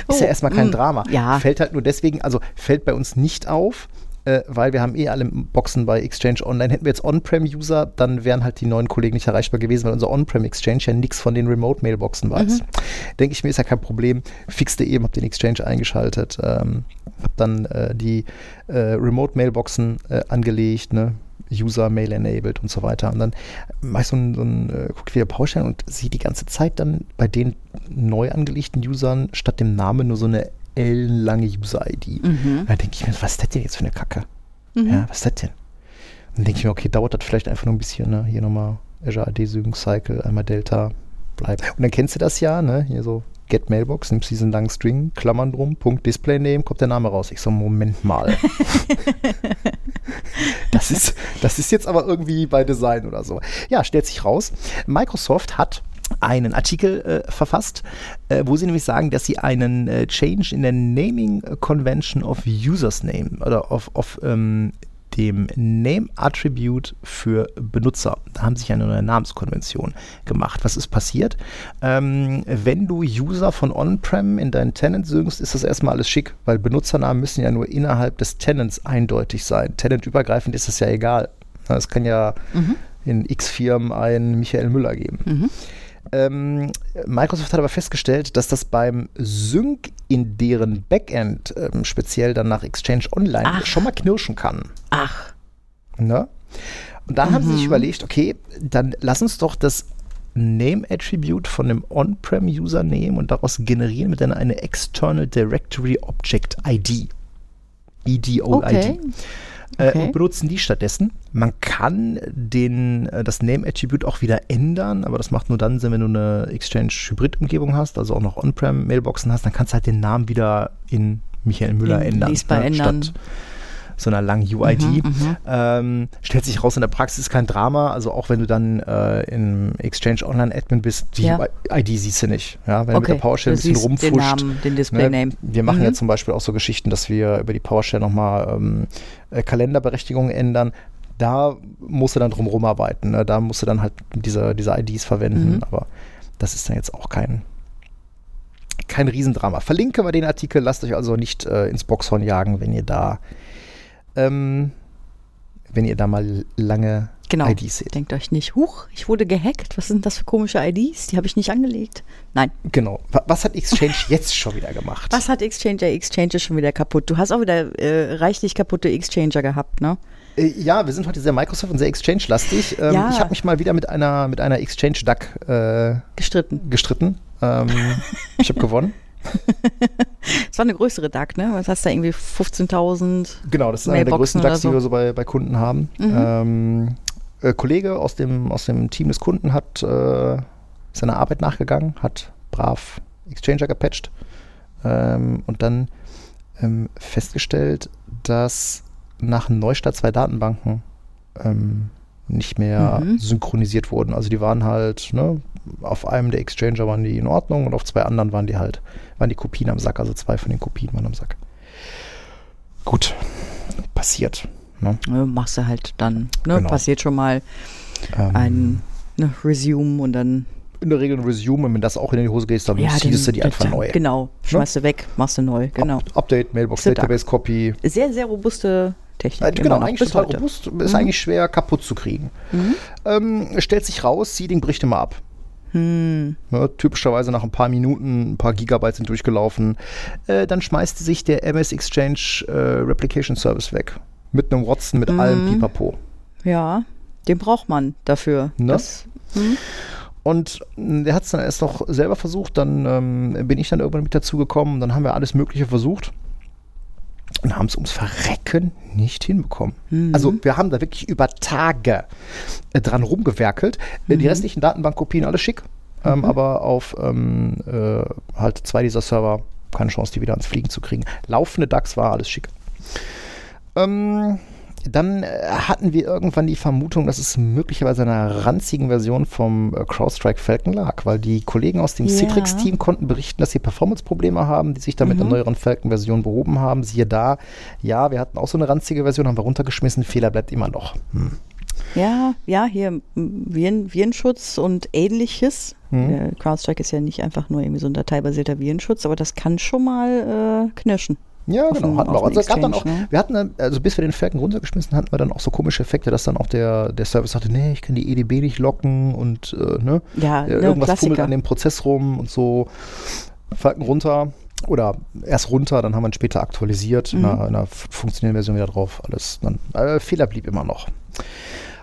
Ist oh, ja erstmal kein mh, mm, Drama. Ja. Fällt halt nur deswegen, also fällt bei uns nicht auf, äh, weil wir haben eh alle Boxen bei Exchange Online. Hätten wir jetzt On-Prem-User, dann wären halt die neuen Kollegen nicht erreichbar gewesen, weil unser On-Prem-Exchange ja nichts von den Remote-Mailboxen weiß. Mhm. Denke ich mir, ist ja kein Problem. Fixte eben, hab den Exchange eingeschaltet, ähm, hab dann äh, die äh, Remote-Mailboxen äh, angelegt, ne? User Mail enabled und so weiter. Und dann mache ich so ein, so ein äh, gucke wieder Baustellen und sehe die ganze Zeit dann bei den neu angelegten Usern statt dem Namen nur so eine ellenlange User-ID. Mhm. Da denke ich mir, was ist das denn jetzt für eine Kacke? Mhm. Ja, was ist das denn? dann denke ich mir, okay, dauert das vielleicht einfach nur ein bisschen, ne? Hier nochmal Azure AD Sync Cycle, einmal Delta, bleibt. Und dann kennst du das ja, ne? Hier so Get Mailbox, nimmst diesen langen String, Klammern drum, Punkt Display Name, kommt der Name raus. Ich so, Moment mal. das, ist, das ist jetzt aber irgendwie bei Design oder so. Ja, stellt sich raus, Microsoft hat einen Artikel äh, verfasst, äh, wo sie nämlich sagen, dass sie einen äh, Change in der Naming Convention of Users Name oder of, of ähm, dem Name Attribute für Benutzer. Da haben sie sich eine neue Namenskonvention gemacht. Was ist passiert? Ähm, wenn du User von On-Prem in deinen Tenant süngst, ist das erstmal alles schick, weil Benutzernamen müssen ja nur innerhalb des Tenants eindeutig sein. Tenant-übergreifend ist das ja egal. Es kann ja mhm. in X Firmen einen Michael Müller geben. Mhm. Ähm, Microsoft hat aber festgestellt, dass das beim Sync in deren Backend, ähm, speziell dann nach Exchange Online, Ach. schon mal knirschen kann. Ach. Ne? Und dann mhm. haben sie sich mhm. überlegt, okay, dann lass uns doch das Name-Attribute von einem On-Prem-User nehmen und daraus generieren wir dann eine External Directory Object ID. EDOID. Okay. Äh, okay. und benutzen die stattdessen. Man kann den, äh, das Name-Attribute auch wieder ändern, aber das macht nur dann Sinn, wenn du eine Exchange-Hybrid-Umgebung hast, also auch noch On-Prem-Mailboxen hast, dann kannst du halt den Namen wieder in Michael Müller in ändern. Lesbar ne? ändern. Statt so einer langen UID. Ähm, stellt sich raus in der Praxis kein Drama. Also auch wenn du dann äh, im Exchange Online Admin bist, die Ja. ID siehst du nicht. Ja, wenn du mit Okay, der PowerShell ein du bisschen siehst den rumfuscht. Namen, den Display-Name. Wir machen Mhm. ja zum Beispiel auch so Geschichten, dass wir über die PowerShell nochmal ähm, äh, Kalenderberechtigungen ändern. Da musst du dann drum rumarbeiten. Ne? Da musst du dann halt diese, diese IDs verwenden. Mhm. Aber das ist dann jetzt auch kein, kein Riesendrama. Verlinke mal den Artikel. Lasst euch also nicht äh, ins Boxhorn jagen, wenn ihr da ähm, wenn ihr da mal lange Genau. IDs seht. Denkt euch nicht, huch, ich wurde gehackt. Was sind das für komische IDs? Die habe ich nicht angelegt. Nein. Genau. Wa- Was hat Exchange jetzt schon wieder gemacht? Was hat Exchanger? Exchange ist schon wieder kaputt. Du hast auch wieder äh, reichlich kaputte Exchanger gehabt, ne? Äh, Ja, wir sind heute sehr Microsoft und sehr Exchange-lastig. Ähm, Ja. Ich habe mich mal wieder mit einer, mit einer Exchange-Duck äh, Gestritten. gestritten. Ähm, ich habe gewonnen. Es war eine größere DAC, ne? Was hast du da irgendwie 15.000? Genau, das ist eine der größten Ducks, oder die wir so. so bei, bei Kunden haben. Ähm, äh, Kollege aus dem, aus dem Team des Kunden hat äh, seiner Arbeit nachgegangen, hat brav Exchanger gepatcht ähm, und dann ähm, festgestellt, dass nach Neustart zwei Datenbanken ähm, nicht mehr Mhm. synchronisiert wurden. Also die waren halt, ne, auf einem der Exchanger waren die in Ordnung und auf zwei anderen waren die halt, waren die Kopien am Sack, also zwei von den Kopien waren am Sack. Gut, passiert. Ne? Ne, machst du halt dann, ne? Genau. Passiert schon mal Ähm, ein ne, Resume und dann in der Regel ein Resume, und wenn das auch in die Hose geht, dann ziehst du die einfach neu. Genau, schmeißt du weg, machst du neu, genau. Up Update, Mailbox, Database Copy. Sehr, sehr robuste Technik. Äh, genau, eigentlich total heute. robust, ist eigentlich schwer kaputt zu kriegen. Ähm, stellt sich raus, Seeding bricht immer ab. Hm. Ne, typischerweise nach ein paar Minuten, ein paar Gigabyte sind durchgelaufen. Äh, dann schmeißt sich der MS Exchange äh, Replication Service weg. Mit einem Watson, mit allem Pipapo. Ja, den braucht man dafür. Ne? Das, Und mh, der hat es dann erst noch selber versucht, dann ähm, bin ich dann irgendwann mit dazu gekommen, dann haben wir alles Mögliche versucht und haben es ums Verrecken nicht hinbekommen. Also wir haben da wirklich über Tage äh, dran rumgewerkelt. Äh, Die restlichen Datenbankkopien alles schick, ähm, aber auf ähm, äh, halt zwei dieser Server keine Chance, die wieder ans Fliegen zu kriegen. Laufende DAX war alles schick. Ähm, dann äh, hatten wir irgendwann die Vermutung, dass es möglicherweise einer ranzigen Version vom äh, CrowdStrike Falcon lag, weil die Kollegen aus dem Ja. Citrix-Team konnten berichten, dass sie Performance-Probleme haben, die sich dann mit einer neueren Falcon-Version behoben haben. Siehe da, ja, wir hatten auch so eine ranzige Version, haben wir runtergeschmissen, Fehler bleibt immer noch. Hm. ja, ja, hier m, Viren, Virenschutz und ähnliches. Mhm. Äh, CrowdStrike ist ja nicht einfach nur irgendwie so ein dateibasierter Virenschutz, aber das kann schon mal äh, knirschen. Ja, genau. dem- Hatten wir auch. Also, es gab dann auch, Exchange, ne? wir hatten, also bis wir den Falcon runtergeschmissen hatten, wir dann auch so komische Effekte, dass dann auch der, der Service sagte, nee, ich kann die EDB nicht locken und äh, ne, Ja, äh, ne, irgendwas fummelt an dem Prozess rum und so. Falcon runter oder erst runter, dann haben wir ihn später aktualisiert, in, Mhm. einer, in einer f- funktionierenden Version wieder drauf. Alles, dann, äh, Fehler blieb immer noch.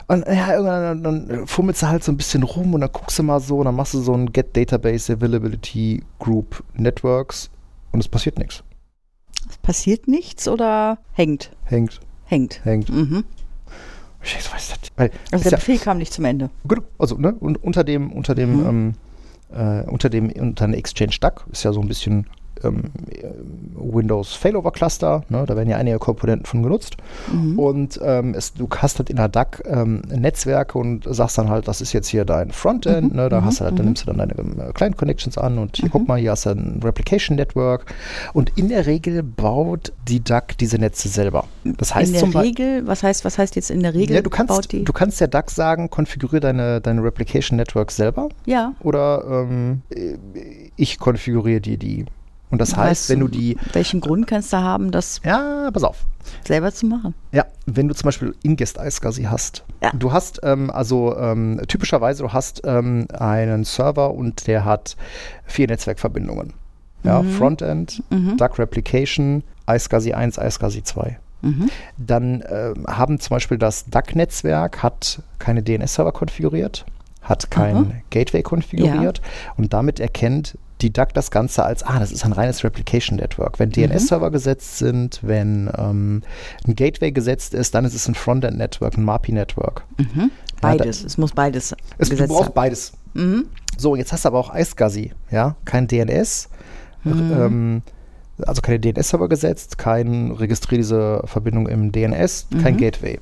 Und ja, irgendwann dann, dann fummelst du halt so ein bisschen rum und dann guckst du mal so und dann machst du so ein Get Database Availability Group Networks und es passiert nichts. Passiert nichts oder hängt? Hängt, Hängt. hängt. Mhm. Ich weiß, was ist das? Weil, Also ist der ja, Befehl kam nicht zum Ende. Gut, also ne, und unter dem, unter dem, Mhm. ähm, äh, unter dem, unter Exchange Duck ist ja so ein bisschen ähm, äh, Windows Failover Cluster, ne, da werden ja einige Komponenten von genutzt. Mhm. Und ähm, es, du hast halt in der DAC ähm, Netzwerke und sagst dann halt, das ist jetzt hier dein Frontend, Mhm. ne, da Mhm. hast du halt, dann Mhm. nimmst du dann deine ähm, Client Connections an und hier guck mal, hier hast du ein Replication Network und in der Regel baut die DAC diese Netze selber. Das heißt in der Regel, was heißt, was heißt jetzt in der Regel? ja, du baut kannst, die? du kannst der DAX sagen, konfiguriere deine, deine Replication Network selber ja. oder ähm, ich konfiguriere dir die. Und das heißt, Weißt wenn du die, Welchen Grund kannst du haben, das ja, pass auf. selber zu machen? Ja, wenn du zum Beispiel Ingest iSCSI hast. Ja. Du hast ähm, also ähm, typischerweise, du hast ähm, einen Server und der hat vier Netzwerkverbindungen. Ja, Mhm. Frontend, DAC Replication, iSCSI 1, iSCSI 2. Mhm. Dann ähm, haben zum Beispiel das DAC-Netzwerk hat keine DNS-Server konfiguriert, hat kein. Gateway konfiguriert und damit erkennt die DAC das Ganze als, ah, das ist ein reines Replication Network. Wenn DNS-Server gesetzt sind, wenn ähm, ein Gateway gesetzt ist, dann ist es ein Frontend-Network, ein MAPI-Network. Mhm. Beides. es muss beides Es, du gesetzt brauchst haben. beides. Mhm. So, jetzt hast du aber auch iSCSI, ja, kein DNS, ähm, also keine DNS-Server gesetzt, kein registriere diese Verbindung im DNS, kein Mhm. Gateway.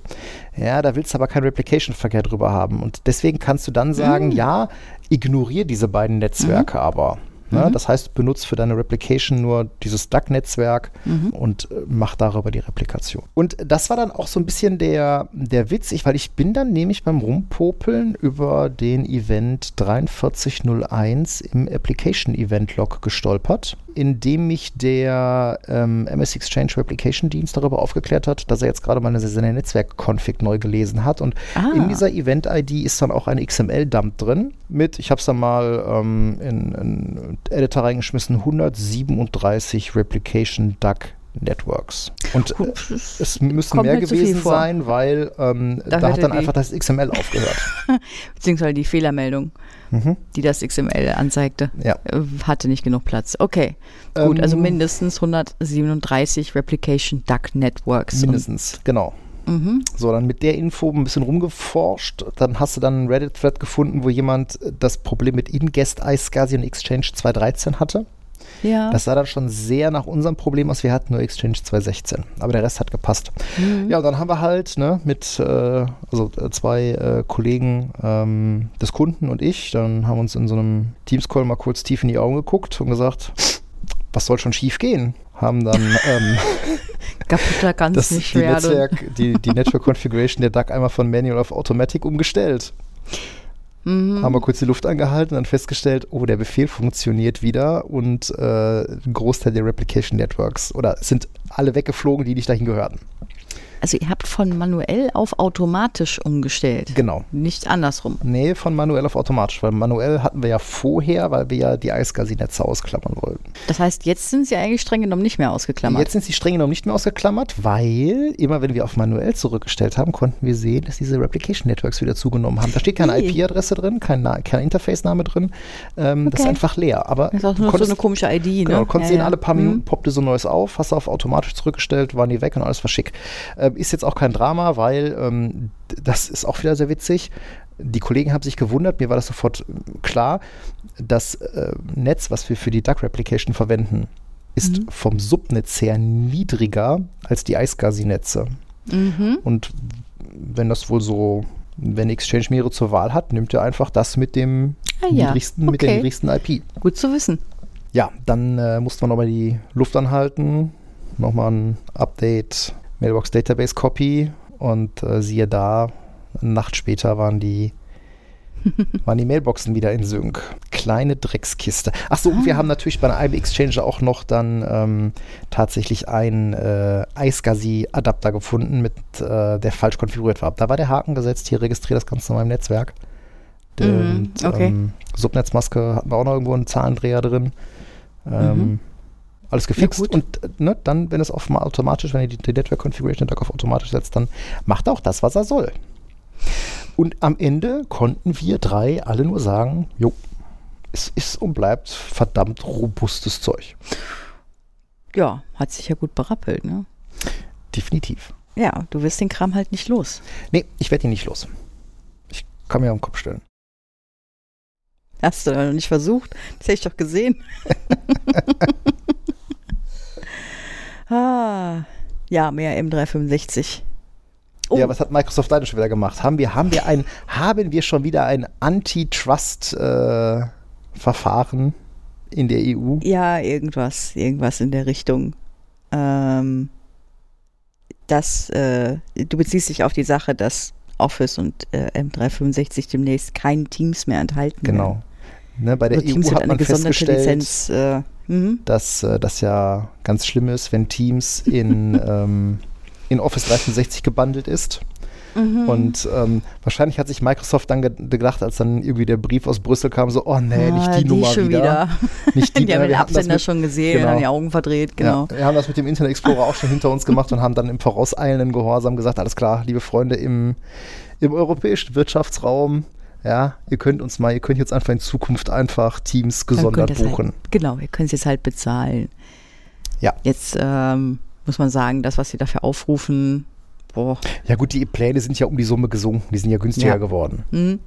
Ja, da willst du aber keinen Replication-Verkehr drüber haben. Und deswegen kannst du dann sagen, Mhm. ja, ignoriere diese beiden Netzwerke aber. Ne? Mhm. Das heißt, benutzt für deine Replication nur dieses DUC-Netzwerk Mhm. und äh, mach darüber die Replikation. Und das war dann auch so ein bisschen der, der Witz, ich, weil ich bin dann nämlich beim Rumpopeln über den Event 4301 im Application Event Log gestolpert, in dem mich der ähm, MS Exchange Replication Dienst darüber aufgeklärt hat, dass er jetzt gerade mal seine Netzwerk-Config neu gelesen hat. Und Ah. in dieser Event-ID ist dann auch eine XML-Dump drin mit, ich habe es dann mal ähm, in, in Editor reingeschmissen, 137 Replication Duck Networks. Und äh, es müssen mehr gewesen sein, weil ähm, Da da, hat dann einfach das XML aufgehört. Beziehungsweise die Fehlermeldung, Mhm. die das XML anzeigte, Ja. äh, hatte nicht genug Platz. Okay, gut, also Ähm, mindestens 137 Replication Duck Networks. Mindestens, genau. Mhm. So, dann mit der Info ein bisschen rumgeforscht. Dann hast du dann einen Reddit-Thread gefunden, wo jemand das Problem mit Ingest, iSCSI und Exchange 2.13 hatte. Ja. Das sah dann schon sehr nach unserem Problem aus. Wir hatten nur Exchange 2.16. Aber der Rest hat gepasst. Mhm. Ja, und dann haben wir halt ne, mit äh, also äh, zwei äh, Kollegen ähm, des Kunden und ich, dann haben wir uns in so einem Teams-Call mal kurz tief in die Augen geguckt und gesagt, was soll schon schief gehen? Haben dann ähm, Kaputter kann das, nicht die, werden. Netzwerk, die, die Network Configuration der DAC einmal von Manual auf Automatic umgestellt. Mhm. Haben wir kurz die Luft angehalten und dann festgestellt, oh, der Befehl funktioniert wieder und äh, ein Großteil der Replication Networks oder sind alle weggeflogen, die nicht dahin gehörten. Also ihr habt von manuell auf automatisch umgestellt. Genau. Nicht andersrum. Nee, von manuell auf automatisch, weil manuell hatten wir ja vorher, weil wir ja die Eisgasi-Netze ausklammern wollten. Das heißt, jetzt sind sie eigentlich streng genommen nicht mehr ausgeklammert. Jetzt sind sie streng genommen nicht mehr ausgeklammert, weil immer wenn wir auf manuell zurückgestellt haben, konnten wir sehen, dass diese Replication Networks wieder zugenommen haben. Da steht keine Ui. IP-Adresse drin, kein, kein Interface-Name drin. Ähm, Das ist Okay. einfach leer. Aber das ist auch nur so konntest- eine komische ID, Genau, ne? du konntest Ja, sehen, ja. alle paar Mhm. Minuten poppte so ein neues auf, hast du auf automatisch zurückgestellt, waren die weg und alles war schick. Ähm, ist jetzt auch kein Drama, weil ähm, das ist auch wieder sehr witzig. Die Kollegen haben sich gewundert, mir war das sofort äh, klar. Das äh, Netz, was wir für die Duck Replication verwenden, ist Mhm. vom Subnetz her niedriger als die iSCSI-Netze. Mhm. Und wenn das wohl so, wenn Exchange mehrere zur Wahl hat, nimmt er einfach das mit dem Ah ja, niedrigsten, mit der okay. niedrigsten IP. Gut zu wissen. Ja, dann äh, musste man nochmal die Luft anhalten, nochmal ein Update, Mailbox Database Copy und äh, siehe da, eine Nacht später waren die, waren die Mailboxen wieder in Sync. Kleine Dreckskiste. Achso, und wir haben natürlich bei einem Exchanger auch noch dann ähm, tatsächlich einen äh, iSCSI-Adapter gefunden, mit, äh, der falsch konfiguriert war. Da war der Haken gesetzt, hier registriert das Ganze in meinem Netzwerk. Mhm, Und, okay. ähm, Subnetzmaske hatten wir auch noch irgendwo einen Zahlendreher drin. Ähm, Mhm. Alles gefixt gut. und äh, ne, dann, wenn es auf mal automatisch, wenn ihr die, die Network Configuration Tag auf automatisch setzt, dann macht er auch das, was er soll. Und am Ende konnten wir drei alle nur sagen, jo, es ist und bleibt verdammt robustes Zeug. Ja, hat sich ja gut berappelt, ne? Definitiv. Ja, du wirst den Kram halt nicht los. Nee, ich werde ihn nicht los. Ich kann mir den Kopf stellen. Hast du noch nicht versucht? Das hätte ich doch gesehen. ah, ja, mehr M365. Oh, Ja, was hat Microsoft da schon wieder gemacht? Haben wir, haben wir ein, haben wir schon wieder ein Antitrust-Verfahren in der EU? ja, irgendwas, irgendwas in der Richtung. Ähm, das, äh, du beziehst dich auf die Sache, dass Office und äh, M365 demnächst kein Teams mehr enthalten. Genau. Ne, bei der Also Teams EU hat hat eine man gesonderte festgestellt, Lizenz. Äh, mhm. dass äh, das ja ganz schlimm ist, wenn Teams in, ähm, in Office 365 gebundelt ist. Mhm. Und ähm, wahrscheinlich hat sich Microsoft dann ge gedacht, als dann irgendwie der Brief aus Brüssel kam, so, oh nee, nicht Ah, die, Nummer schon wieder. Nicht Die, die, haben äh, den hatten das Absender mit, schon gesehen genau. haben die Augen verdreht, genau. Ja, wir haben das mit dem Internet Explorer auch schon hinter uns gemacht und haben dann im vorauseilenden Gehorsam gesagt, alles klar, liebe Freunde im, im europäischen Wirtschaftsraum, ja, ihr könnt uns mal, ihr könnt jetzt einfach in Zukunft einfach Teams gesondert es buchen. Halt, genau, ihr könnt es jetzt halt bezahlen. Ja. Jetzt ähm, muss man sagen, das, was sie dafür aufrufen, boah, Ja gut, die Pläne sind ja um die Summe gesunken, die sind ja günstiger Ja. geworden. hm,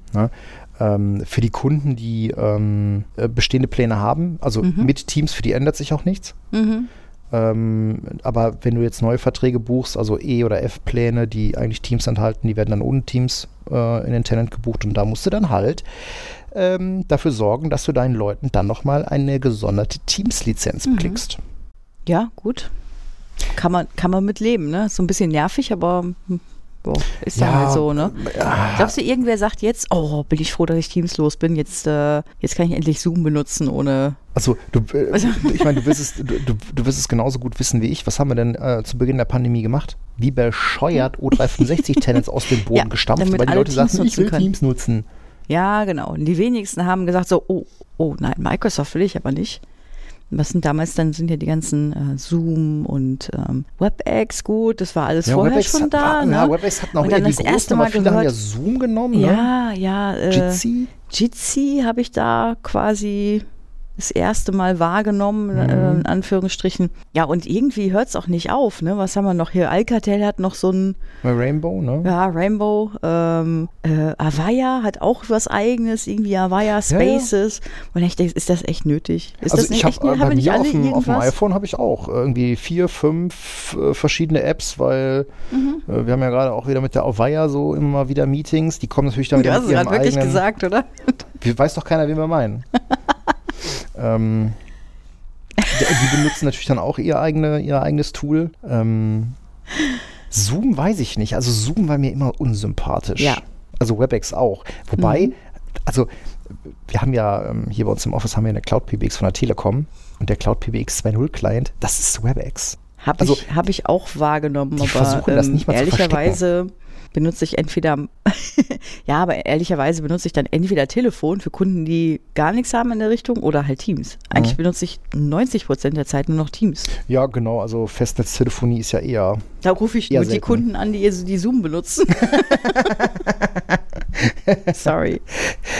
Ähm, für die Kunden, die ähm, äh, bestehende Pläne haben, also Mhm. mit Teams, für die ändert sich auch nichts. mhm. Ähm, aber wenn du jetzt neue Verträge buchst, also E- oder F-Pläne, die eigentlich Teams enthalten, die werden dann ohne Teams äh, in den Tenant gebucht und da musst du dann halt ähm, dafür sorgen, dass du deinen Leuten dann nochmal eine gesonderte Teams-Lizenz Mhm. klickst. Ja, gut. Kann man, kann man mit leben, ne? Ist so ein bisschen nervig, aber boah, ist ja, halt so, ne? Glaubst du, irgendwer sagt jetzt, oh, bin ich froh, dass ich teamslos bin, jetzt, äh, jetzt kann ich endlich Zoom benutzen ohne. Also, du, äh, Also- ich meine, du wirst, es, du, du, du wirst es genauso gut wissen wie ich. Was haben wir denn äh, zu Beginn der Pandemie gemacht? Wie bescheuert O365-Tenants aus dem Boden Ja, gestampft, weil die Leute Teams sagten, ich will können. Teams nutzen. Ja, genau. Und die wenigsten haben gesagt so, oh, oh nein, Microsoft will ich aber nicht. Was sind damals dann sind ja die ganzen äh, Zoom und ähm, WebEx gut, das war alles vorher WebEx schon hat, da. war, ne? ja, WebEx hat noch Und dann irgendwie das erste groß, Mal viele haben ja gehört- Zoom genommen, ne? Ja, ja. Äh, Jitsi. Jitsi habe ich da quasi das erste Mal wahrgenommen, Mhm. äh, in Anführungsstrichen. Ja, und irgendwie hört es auch nicht auf, ne? Was haben wir noch hier? Alcatel hat noch so ein, Rainbow, ne? ja, Rainbow, ähm, äh, Avaya hat auch was eigenes, irgendwie Avaya Spaces. Und ich denke, ist das echt nötig? Ist also das nicht ich habe echt, haben bei nicht auf dem, auf dem iPhone habe ich auch irgendwie vier, fünf äh, verschiedene Apps, weil Mhm. äh, wir haben ja gerade auch wieder mit der Avaya so immer wieder Meetings. Die kommen natürlich dann Du wieder hast mit es ihrem gerade wirklich eigenen. gesagt, oder? Weiß doch keiner, wen wir meinen. ähm, die, benutzen natürlich dann auch ihr, eigene, ihr eigenes Tool. Ähm, Zoom weiß ich nicht. Also Zoom war mir immer unsympathisch. Ja. Also WebEx auch. Wobei, Mhm. also wir haben ja ähm, hier bei uns im Office haben wir eine Cloud PBX von der Telekom und der Cloud PBX 2.0 Client, das ist WebEx. Habe Also, ich, hab ich auch wahrgenommen, aber ähm, nicht mal zu ehrlicherweise benutze ich entweder, ja, aber ehrlicherweise benutze ich dann entweder Telefon für Kunden, die gar nichts haben in der Richtung oder halt Teams. Eigentlich Mhm. benutze ich 90 Prozent der Zeit nur noch Teams. Ja, genau. Also Festnetztelefonie ist ja eher. Da rufe ich nur die selten. Kunden an, die, die Zoom benutzen. Sorry.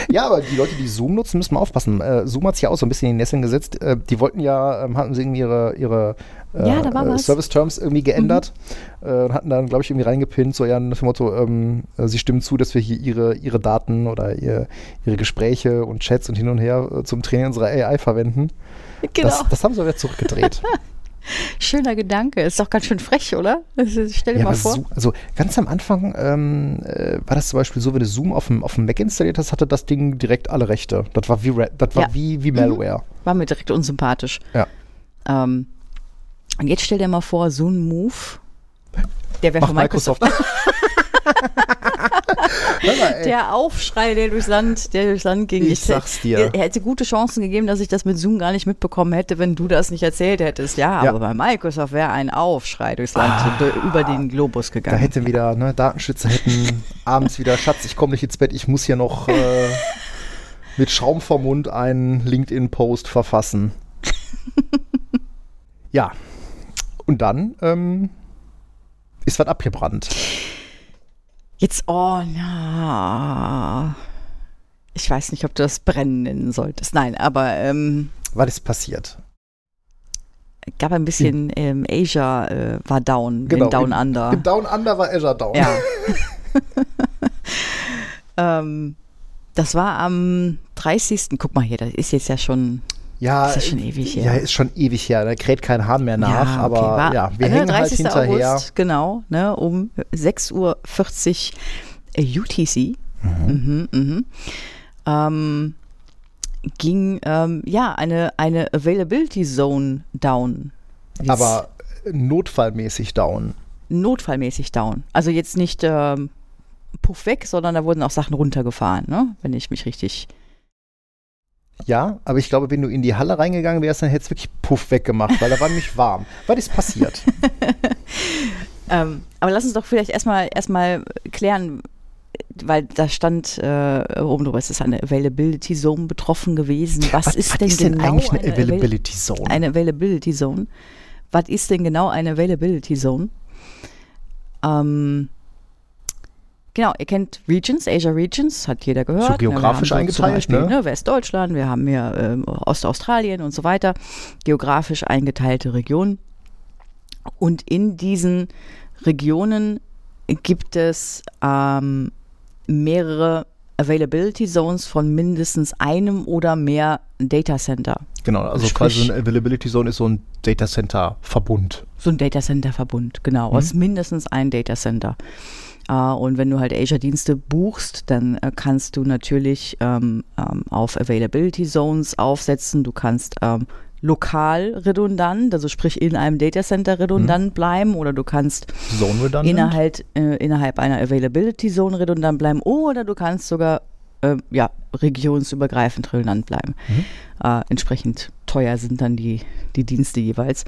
Ja, aber die Leute, die Zoom nutzen, müssen mal aufpassen. Äh, Zoom hat sich ja auch so ein bisschen in die Nesseln gesetzt. Äh, die wollten ja, ähm, hatten sie irgendwie ihre, ihre Ja, da war äh. Service Terms irgendwie geändert äh, und hatten dann, glaube ich, irgendwie reingepinnt, so ja, nach dem Motto, ähm, äh, sie stimmen zu, dass wir hier ihre, ihre Daten oder ihr, ihre Gespräche und Chats und hin und her äh, zum Training unserer AI verwenden. Genau. Das, das haben sie aber wieder zurückgedreht. Schöner Gedanke. Ist doch ganz schön frech, oder? Stell dir Ja, mal vor. Zoom, also ganz am Anfang ähm, äh, war das zum Beispiel so, wenn du Zoom auf dem, auf dem Mac installiert hast, hatte das Ding direkt alle Rechte. Das war wie, das war Ja. wie, wie Malware. War mir direkt unsympathisch. Ja. Ähm, und jetzt stell dir mal vor, so ein Move, der wäre von Microsoft. Mal, ey. Der Aufschrei, der durchs Land, der durchs Land ging. Ich sag's dir. Er hätte gute Chancen gegeben, dass ich das mit Zoom gar nicht mitbekommen hätte, wenn du das nicht erzählt hättest. Ja, Ja. aber bei Microsoft wäre ein Aufschrei durchs Land so über den Globus Da gegangen. hätte wieder, ne, Datenschützer hätten abends wieder, Schatz, ich komme nicht ins Bett, ich muss hier noch äh, mit Schaum vom Mund einen LinkedIn-Post verfassen. ja. Und dann ähm, ist was abgebrannt. Jetzt, oh, na. Ich weiß nicht, ob du das Brennen nennen solltest. Nein, aber ähm, Was ist passiert? gab ein bisschen, ähm, Asia äh, war down, Genau, in Down im- Under. Im Down Under war Azure down. Ja. ähm, das war am 30. Guck mal hier, das ist jetzt ja schon, Ja, ist ja schon ewig her. ja, ist schon ewig her. Da kräht kein Hahn mehr nach. Ja, okay, aber war- ja, wir ne, hängen halt 30. hinterher. August, genau, ne, um 6.40 Uhr UTC. Mhm, mhm. Ähm, ging ähm, ja eine, eine Availability Zone down. Jetzt Aber notfallmäßig down. notfallmäßig down. Also jetzt nicht ähm, puff weg, sondern da wurden auch Sachen runtergefahren, ne? wenn ich mich richtig. Ja, aber ich glaube, wenn du in die Halle reingegangen wärst, dann hättest du wirklich Puff weggemacht, weil da war nämlich warm. Was ist passiert? Ähm, aber lass uns doch vielleicht erstmal erstmal klären, weil da stand äh, oben drüber, es ist eine Availability Zone betroffen gewesen. Was, ist denn genau eigentlich eine eine Availability Zone? eine Availability Zone. Was ist denn genau eine Availability Zone? Ähm, genau, ihr kennt Regions, Asia Regions, hat jeder gehört. So Ne, wir geografisch haben zum eingeteilt, Beispiel, ne? Westdeutschland, wir haben hier ähm, Ostaustralien und so weiter. Geografisch eingeteilte Regionen. Und in diesen Regionen gibt es ähm, mehrere Availability Zones von mindestens einem oder mehr Data Center. Genau, also Sprich- quasi so ein Availability Zone ist so ein Data Center Verbund. So ein Datacenter-Verbund, genau, aus mindestens einem Datacenter. Äh, und wenn du halt Azure-Dienste buchst, dann äh, kannst du natürlich ähm, ähm, auf Availability Zones aufsetzen. Du kannst ähm, lokal redundant, also sprich in einem Datacenter redundant bleiben oder du kannst innerhalb, äh, innerhalb einer Availability Zone redundant bleiben oder du kannst sogar äh, ja, regionsübergreifend redundant bleiben. Äh, entsprechend teuer sind dann die, die Dienste jeweils.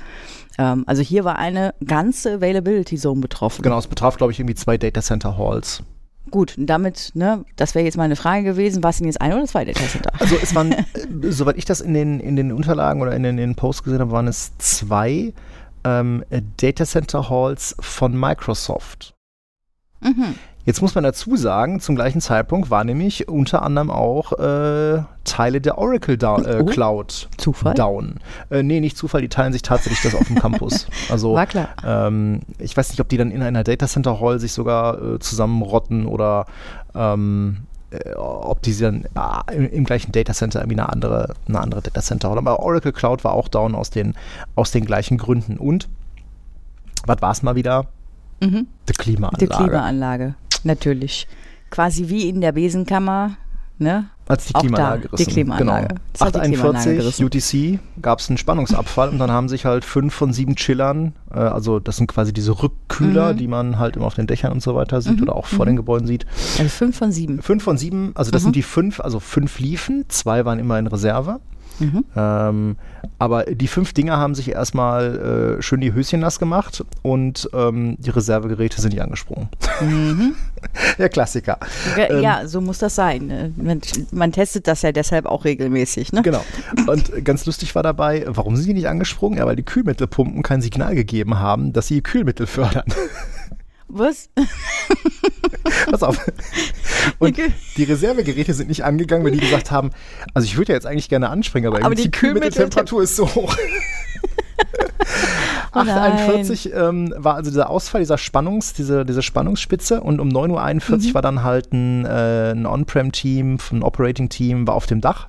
Ähm, also hier war eine ganze Availability Zone betroffen. Genau, es betraf, glaube ich, irgendwie zwei Data Center Halls. Gut, und damit, ne, das wäre jetzt meine Frage gewesen, war es denn jetzt ein oder zwei Datacenter? Also es waren, äh, soweit ich das in den, in den Unterlagen oder in den, in den Posts gesehen habe, waren es zwei ähm, äh, Data Center Halls von Microsoft. Mhm. Jetzt muss man dazu sagen, zum gleichen Zeitpunkt war nämlich unter anderem auch äh, Teile der Oracle da äh, Oh. Cloud Zufall? down. Äh, nee, nicht Zufall, die teilen sich tatsächlich das auf dem Campus. Also War klar. ähm, ich weiß nicht, ob die dann in einer Data Center Hall sich sogar äh, zusammenrotten oder ähm, äh, ob die sie dann ah, im, im gleichen Data Center irgendwie eine andere, eine andere Data Center Hall. Aber Oracle Cloud war auch down aus den, aus den gleichen Gründen. Und was war es mal wieder? Mhm. Die Klimaanlage. Die Klimaanlage, natürlich. Quasi wie in der Besenkammer, ne? Als die Auch Klimaanlage da, gerissen. die Klimaanlage. Genau. Das hat die Klimaanlage 841 gerissen. UTC gab es einen Spannungsabfall und dann haben sich halt fünf von sieben Chillern, äh, also das sind quasi diese Rückkühler, Mhm. die man halt immer auf den Dächern und so weiter sieht oder auch vor den Gebäuden sieht. Also fünf von sieben. Fünf von sieben, also Mhm. das sind die fünf, also fünf liefen, zwei waren immer in Reserve. Mhm. Ähm, aber die fünf Dinger haben sich erstmal äh, schön die Höschen nass gemacht und ähm, die Reservegeräte sind nicht angesprungen. Der Klassiker. Ja, Ähm, ja, so muss das sein. ne? Man, man testet das ja deshalb auch regelmäßig, ne? Genau. Und ganz lustig war dabei, warum sind die nicht angesprungen? Ja, weil die Kühlmittelpumpen kein Signal gegeben haben, dass sie Kühlmittel fördern. Was? Pass auf. Und Okay. die Reservegeräte sind nicht angegangen, weil die gesagt haben, also ich würde ja jetzt eigentlich gerne anspringen, aber, Aber irgendwie die die Kühlmitteltemperatur ist so hoch. Oh nein. 841 ähm, war also dieser Ausfall, dieser Spannungs, diese, diese Spannungsspitze und um 9.41 Mhm. Uhr war dann halt ein, äh, ein On-Prem-Team, ein Operating-Team war auf dem Dach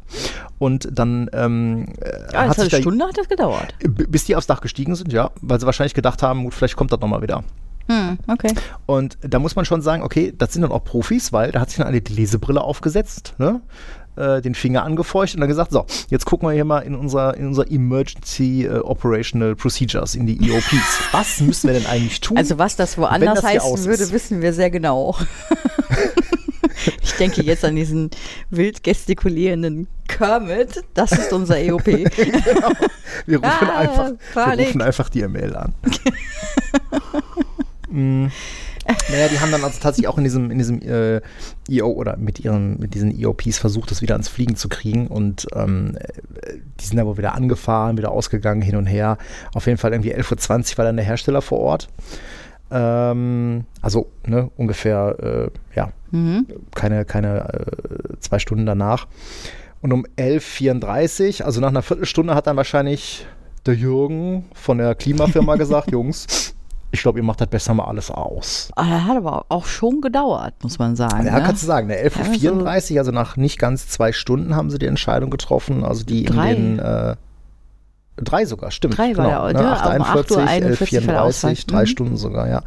und dann ähm, äh, Ja, hat sich eine Stunde hat das gedauert. bis die aufs Dach gestiegen sind, ja, weil sie wahrscheinlich gedacht haben, gut, vielleicht kommt das nochmal wieder. Hm, okay. Und da muss man schon sagen, okay, das sind dann auch Profis, weil da hat sich dann eine die Lesebrille aufgesetzt, ne? äh, den Finger angefeucht und dann gesagt, so, jetzt gucken wir hier mal in unser, in unser Emergency äh, Operational Procedures, in die EOPs. Was müssen wir denn eigentlich tun? Also was das woanders das heißen würde, ist. wissen wir sehr genau. ich denke jetzt an diesen wild gestikulierenden Kermit. Das ist unser E EOP. wir, rufen Ah, einfach, wir rufen einfach die ML an. Mm. Naja, die haben dann also tatsächlich auch in diesem, in diesem äh, EO oder mit ihren, mit diesen EOPs versucht, das wieder ans Fliegen zu kriegen und ähm, äh, die sind aber wieder angefahren, wieder ausgegangen, hin und her. Auf jeden Fall irgendwie 11.20 Uhr war dann der Hersteller vor Ort. Ähm, also ne, ungefähr, äh, ja, Mhm. keine, keine äh, zwei Stunden danach. Und um 11.34 also nach einer Viertelstunde hat dann wahrscheinlich der Jürgen von der Klimafirma gesagt, Jungs, ich glaube, ihr macht das besser mal alles aus. Ah, das hat aber auch schon gedauert, muss man sagen. Ja, ne? kannst du sagen, ne, 11.34 also nach nicht ganz zwei Stunden haben sie die Entscheidung getroffen, also die Drei. in den äh, Drei sogar, stimmt. Drei war genau, der, ne, ne? Um 841, 8.41 war der Ausfall. 11.34, drei Mhm. Stunden sogar, ja.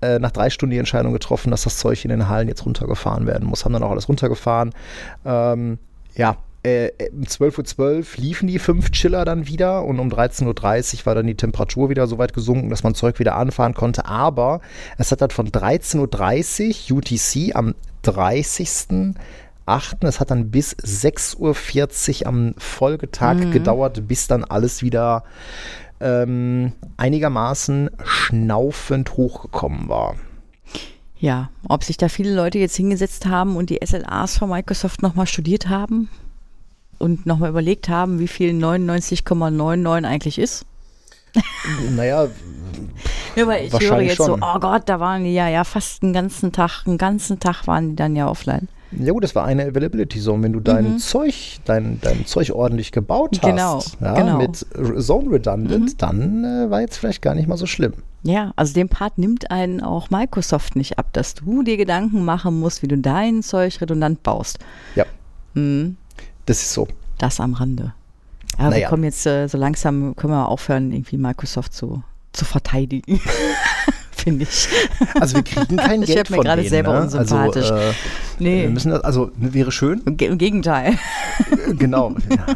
Äh, nach drei Stunden die Entscheidung getroffen, dass das Zeug in den Hallen jetzt runtergefahren werden muss. Haben dann auch alles runtergefahren. Ähm, ja, äh, um 12.12 Uhr liefen die fünf Chiller dann wieder und um 13.30 Uhr war dann die Temperatur wieder so weit gesunken, dass man Zeug wieder anfahren konnte. Aber es hat dann von 13.30 Uhr UTC am 30. Achten. Es hat dann bis 6.40 Uhr am Folgetag gedauert, bis dann alles wieder ähm, einigermaßen schnaufend hochgekommen war. Ja, ob sich da viele Leute jetzt hingesetzt haben und die SLAs von Microsoft nochmal studiert haben und nochmal überlegt haben, wie viel 99,99 eigentlich ist. Naja, Ja, weil ich höre jetzt so, schon. oh Gott, da waren die ja, ja fast einen ganzen Tag, einen ganzen Tag waren die dann ja offline. ja gut, das war eine Availability Zone. Wenn du dein Zeug, dein, dein Zeug ordentlich gebaut hast, Mhm. Genau, ja, genau. mit Zone Redundant, dann äh, war jetzt vielleicht gar nicht mal so schlimm. Ja, also den Part nimmt einen auch Microsoft nicht ab, dass du dir Gedanken machen musst, wie du dein Zeug redundant baust. Ja, Mhm, das ist so. das am Rande. Aber wir Naja. kommen jetzt äh, so langsam, können wir aufhören, irgendwie Microsoft zu, zu verteidigen. Finde ich. Also wir kriegen kein Ich Geld mir von gerade denen, selber ne? unsympathisch. Also, äh, Nee. wir müssen das, also wäre schön, Im Ge- Im Gegenteil. äh, genau. Ja.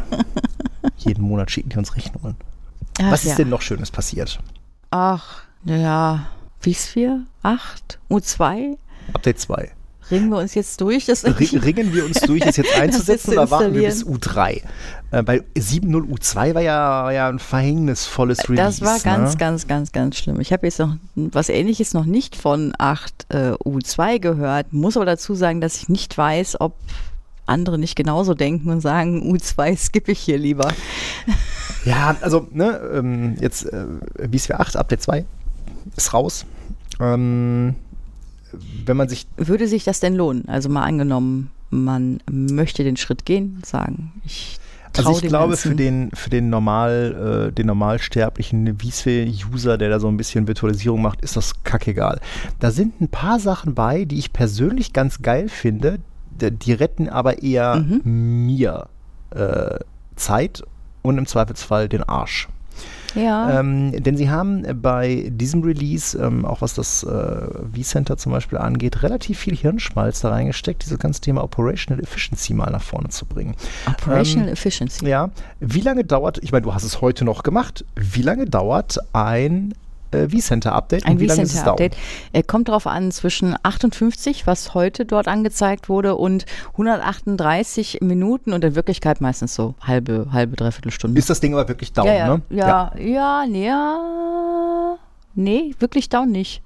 Jeden Monat schicken die uns Rechnungen. Ach, Was ist ja. denn noch Schönes passiert? Ach, naja, VSphere 8, U2. Update 2. Ringen wir uns jetzt durch? Das Ri- Ringen wir uns durch, es jetzt einzusetzen zu oder warten wir bis installieren. U3? Äh, bei 7.0 U2 war ja, war ja ein verhängnisvolles Release. Das war ganz, ne? ganz, ganz, ganz schlimm. Ich habe jetzt noch was ähnliches noch nicht von 8 äh, U2 gehört, muss aber dazu sagen, dass ich nicht weiß, ob andere nicht genauso denken und sagen, U2 skippe ich hier lieber. Ja, also, ne, ähm, jetzt äh, BSW 8, Update 2 ist raus. Ähm, wenn man sich Würde sich das denn lohnen? Also mal angenommen, man möchte den Schritt gehen, sagen, ich Also ich glaube, für den, für den normal, äh, den normalsterblichen vSphere-User, der da so ein bisschen Virtualisierung macht, ist das kackegal. Da sind ein paar Sachen bei, die ich persönlich ganz geil finde, die retten aber eher Mhm. mir äh, Zeit und im Zweifelsfall den Arsch. Ja, Ähm, denn sie haben bei diesem Release, ähm, auch was das äh, vCenter zum Beispiel angeht, relativ viel Hirnschmalz da reingesteckt, dieses ganze Thema Operational Efficiency mal nach vorne zu bringen. Operational ähm, Efficiency. Ja, wie lange dauert, ich meine, du hast es heute noch gemacht, wie lange dauert ein äh, vCenter-Update Ein und wie lange ist es dauern? vCenter-Update. Er kommt darauf an, zwischen 58, was heute dort angezeigt wurde, und 138 Minuten und in Wirklichkeit meistens so halbe, halbe, dreiviertel Stunde. Ist das Ding aber wirklich down, ja, ja, ne? ja, ja, nee, ja, nee, wirklich down nicht.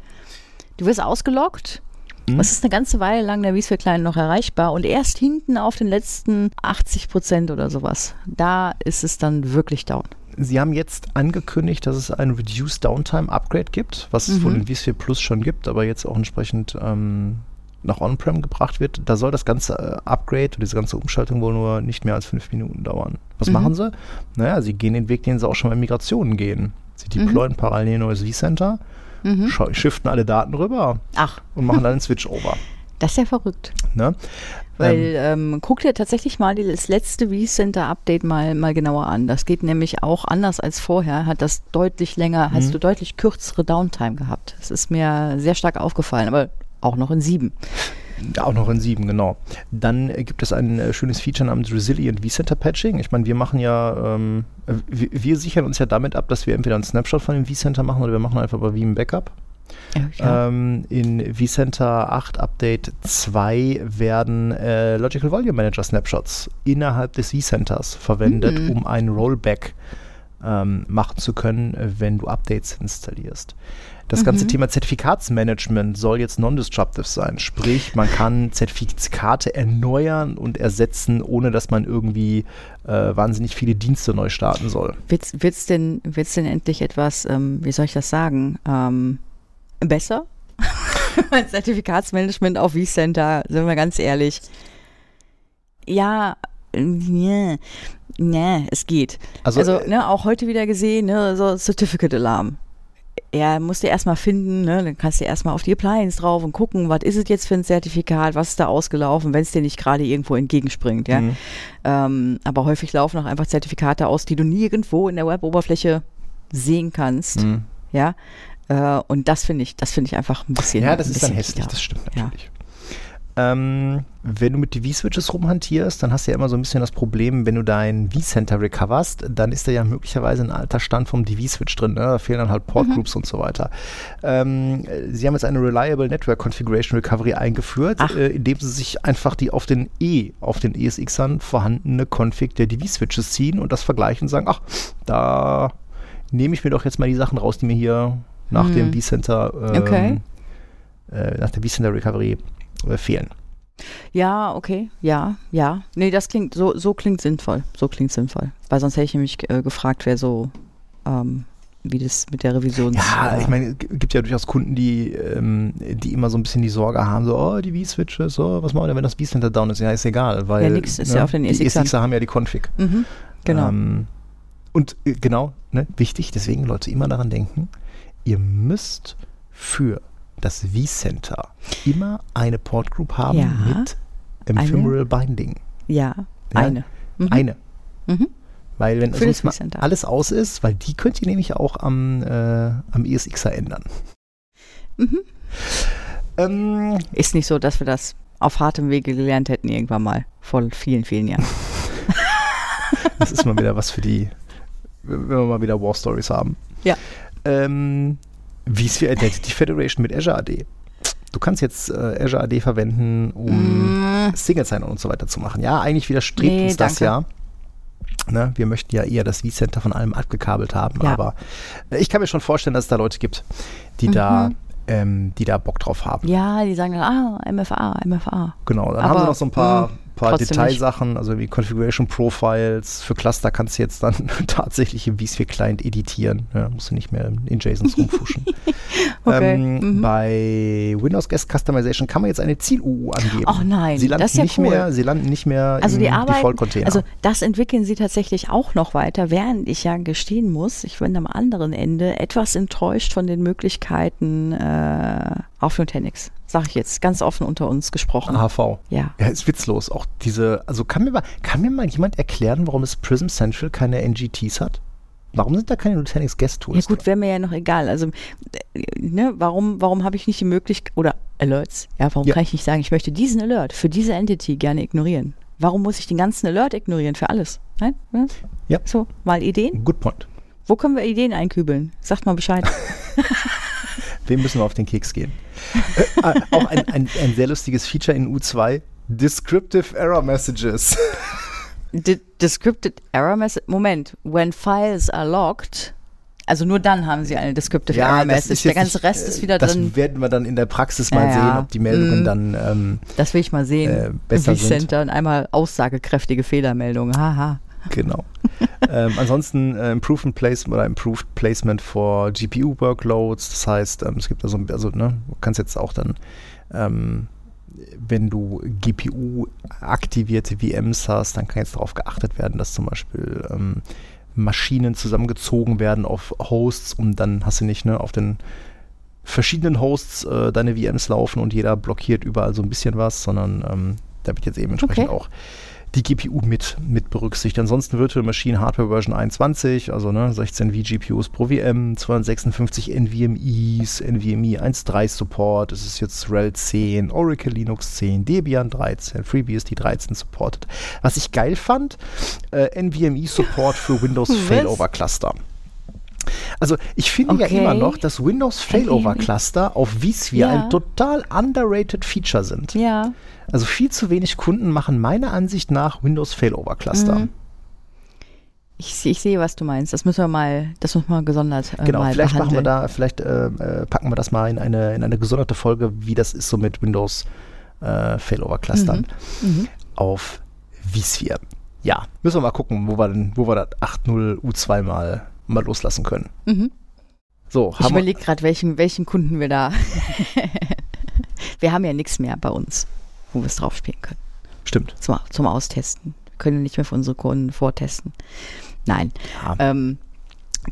Du wirst ausgeloggt. Mhm. Es ist eine ganze Weile lang der Client noch erreichbar und erst hinten auf den letzten 80 Prozent oder sowas. Da ist es dann wirklich down. Sie haben jetzt angekündigt, dass es ein Reduced Downtime Upgrade gibt, was Mhm. es wohl in vSphere Plus schon gibt, aber jetzt auch entsprechend ähm, nach On-Prem gebracht wird. Da soll das ganze äh, Upgrade und diese ganze Umschaltung wohl nur nicht mehr als fünf Minuten dauern. Was Mhm. machen sie? Naja, sie gehen den Weg, den sie auch schon bei Migrationen gehen. Sie Mhm. deployen parallel ein neues vCenter, scha- shiften alle Daten rüber Ach, und machen dann einen Switch-Over. das ist ja verrückt. Ne? Weil ähm, guck dir tatsächlich mal das letzte vCenter-Update mal, mal genauer an. Das geht nämlich auch anders als vorher. Hat das deutlich länger, Mhm. hast du deutlich kürzere Downtime gehabt. Das ist mir sehr stark aufgefallen, aber auch noch in sieben. Auch noch in 7, genau. Dann äh, gibt es ein äh, schönes Feature namens Resilient vCenter Patching. Ich meine, wir machen ja, ähm, äh, wir, wir sichern uns ja damit ab, dass wir entweder einen Snapshot von dem vCenter machen oder wir machen einfach bei Veeam ein Backup. Ja. Ähm, in vCenter 8 Update 2 werden äh, Logical Volume Manager Snapshots innerhalb des vCenters verwendet, Mhm. um ein Rollback ähm, machen zu können, wenn du Updates installierst. Das ganze Thema Zertifikatsmanagement soll jetzt non-disruptive sein. Sprich, man kann Zertifikate erneuern und ersetzen, ohne dass man irgendwie äh, wahnsinnig viele Dienste neu starten soll. Wird es denn, wird's denn endlich etwas, ähm, wie soll ich das sagen, ähm, besser? Mein Zertifikatsmanagement auf vCenter, sind wir ganz ehrlich. Ja, nee, nee, es geht. Also, Also, äh, ne, auch heute wieder gesehen, ne, so Certificate Alarm. Er musste erstmal finden, ne, dann kannst du erstmal auf die Appliance drauf und gucken, was ist es jetzt für ein Zertifikat, was ist da ausgelaufen, wenn es dir nicht gerade irgendwo entgegenspringt, ja. Mhm. Ähm, aber häufig laufen auch einfach Zertifikate aus, die du nirgendwo in der Web-Oberfläche sehen kannst, Mhm. ja. Äh, und das finde ich, das finde ich einfach ein bisschen. Ja, das ist dann hässlich, das stimmt Ja. natürlich. Ähm, wenn du mit TV-Switches rumhantierst, dann hast du ja immer so ein bisschen das Problem, wenn du dein V-Center recoverst, dann ist da ja möglicherweise ein alter Stand vom DV-Switch drin. Ne? Da fehlen dann halt Port-Groups und so weiter. Ähm, äh, sie haben jetzt eine Reliable Network Configuration Recovery eingeführt, äh, indem sie sich einfach die auf den E, auf den ESXern vorhandene Config der DV-Switches ziehen und das vergleichen und sagen, ach, da nehme ich mir doch jetzt mal die Sachen raus, die mir hier nach Hm. dem V-Center ähm, Okay. äh, nach der vCenter Recovery äh, fehlen. Ja, okay, ja, ja. Nee, das klingt, so, so klingt sinnvoll. So klingt sinnvoll. Weil sonst hätte ich nämlich äh, gefragt, wer so, ähm, wie das mit der Revision Ja, ich meine, es gibt ja durchaus Kunden, die, ähm, die immer so ein bisschen die Sorge haben, so, oh, die V-Switches, so, was machen wir denn, wenn das V-Center down ist? Ja, ist egal, weil Ja, nix ist ja auf den die ESXern. ESXer haben ja die Config. Mhm, genau. Ähm, und äh, genau, ne, wichtig, deswegen Leute immer daran denken, ihr müsst für das vCenter immer eine Port Group haben Ja. mit Ephemeral Binding. ja, Ja. eine. Mhm. Eine. Mhm. Weil wenn Für das sonst mal alles aus ist, weil die könnt ihr nämlich auch am, äh, am ESXer ändern. Mhm. Ähm, Ist nicht so, dass wir das auf hartem Wege gelernt hätten irgendwann mal. Vor vielen, vielen Jahren. das ist mal wieder was für die, wenn wir mal wieder War Stories haben. Ja. Ähm, vSphere Identity Federation mit Azure AD. Du kannst jetzt äh, Azure AD verwenden, um Mm, Single Sign-On und so weiter zu machen. Ja, eigentlich widerstrebt Nee, uns das danke. ja. Ne, wir möchten ja eher das vCenter von allem abgekabelt haben, Ja. aber äh, ich kann mir schon vorstellen, dass es da Leute gibt, die da ähm, die da Bock drauf haben. ja, die sagen dann, ah, MFA, MFA. Genau, dann Aber, haben sie noch so ein paar, mh, paar Detailsachen, also wie Configuration Profiles. Für Cluster kannst du jetzt dann tatsächlich im vSphere Client editieren. Ja, musst du nicht mehr in JSONs rumfuschen. Okay, ähm, mhm. Bei Windows Guest Customization kann man jetzt eine Ziel-UU angeben. Ach nein, sie landen das ist ja nicht cool. mehr, sie landen nicht mehr Also im die Arbeit, Default-Container. also das entwickeln sie tatsächlich auch noch weiter, während ich ja gestehen muss, ich bin am anderen Ende etwas enttäuscht von den Möglichkeiten äh, auf Nutanix. Sag ich jetzt, ganz offen unter uns gesprochen. AHV. Ja. Ja, ist witzlos. Auch diese, also kann mir, mal, kann mir mal jemand erklären, warum es Prism Central keine NGTs hat? Warum sind da keine Nutanix Guest Ja Tools? gut, wäre mir ja noch egal. Also, ne, warum, warum habe ich nicht die Möglichkeit, oder Alerts, ja, warum Ja. kann ich nicht sagen, ich möchte diesen Alert für diese Entity gerne ignorieren? Warum muss ich den ganzen Alert ignorieren für alles? Nein? Ja? Ja. So, mal Ideen? Good point. Wo können wir Ideen einkübeln? Sagt mal Bescheid. Wem müssen wir auf den Keks gehen? äh, äh, auch ein, ein, ein sehr lustiges Feature in U2. Descriptive Error Messages. D descripted Error Message. Moment, when files are locked, also nur dann haben sie eine Descriptive Error das Message. Der ganze nicht, Rest äh, ist wieder das drin. werden wir dann in der Praxis mal Ja, sehen, ja. ob die Meldungen Mhm. dann ähm, Das will ich mal sehen. äh, besser Im sind. Und einmal aussagekräftige Fehlermeldungen. Haha. Genau. ähm, ansonsten äh, Improvement Placement oder Improved Placement for GPU Workloads. Das heißt, ähm, es gibt also, also ne, du kannst jetzt auch dann, ähm, wenn du GPU aktivierte VMs hast, dann kann jetzt darauf geachtet werden, dass zum Beispiel ähm, Maschinen zusammengezogen werden auf Hosts und dann hast du nicht ne, auf den verschiedenen Hosts äh, deine VMs laufen und jeder blockiert überall so ein bisschen was, sondern ähm, da wird jetzt eben entsprechend Okay. auch die GPU mit, mit berücksichtigt. Ansonsten Virtual Machine Hardware Version 21, also ne, 16 vGPUs pro VM, 256 NVMe's, NVMe 1.3 Support, es ist jetzt RHEL 10, Oracle Linux 10, Debian 13, FreeBSD 13 supported. Was ich geil fand, äh, NVMe Support für Windows? Failover Cluster. Also ich finde ja Okay. immer noch, dass Windows Failover Cluster auf vSphere Ja. ein total underrated Feature sind. Ja. Also viel zu wenig Kunden machen meiner Ansicht nach Windows Failover Cluster. Mhm. Ich, ich sehe, was du meinst. Das müssen wir mal, das müssen wir gesondert äh, Genau, mal vielleicht machen wir behandeln. da, vielleicht äh, äh, packen wir das mal in eine, in eine gesonderte Folge, wie das ist so mit Windows äh, Failover Clustern Mhm. auf vSphere. Ja, müssen wir mal gucken, wo wir, denn, wo wir das 8.0 U2 mal, mal loslassen können. Mhm. So, Ich überlege gerade, welchen, welchen Kunden wir da. wir haben ja nichts mehr bei uns, wo wir es drauf spielen können. stimmt. Zum, zum Austesten. Wir können nicht mehr für unsere Kunden vortesten. Nein. Ja. Ähm,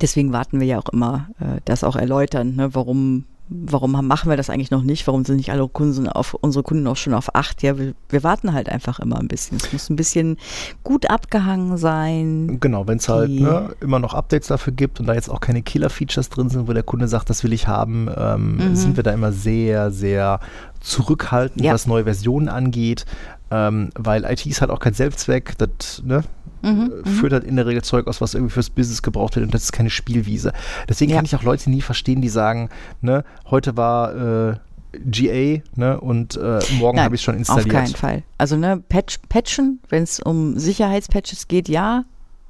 deswegen warten wir ja auch immer, äh, das auch erläutern, ne, warum, warum machen wir das eigentlich noch nicht? Warum sind nicht alle Kunden auf unsere Kunden auch schon auf acht? Ja, wir, wir warten halt einfach immer ein bisschen. Es muss ein bisschen gut abgehangen sein. Genau, wenn es halt ne, immer noch Updates dafür gibt und da jetzt auch keine Killer-Features drin sind, wo der Kunde sagt, das will ich haben, ähm, Mhm. sind wir da immer sehr, sehr zurückhaltend, Ja. was neue Versionen angeht, ähm, weil IT ist halt auch kein Selbstzweck, das ne, Mhm, äh, führt halt in der Regel Zeug aus, was irgendwie fürs Business gebraucht wird und das ist keine Spielwiese. Deswegen Ja. kann ich auch Leute nie verstehen, die sagen, ne, heute war äh, GA ne, und äh, morgen habe ich schon Auf installiert. keinen Fall. Also ne, Patch, patchen, wenn es um Sicherheitspatches geht, ja,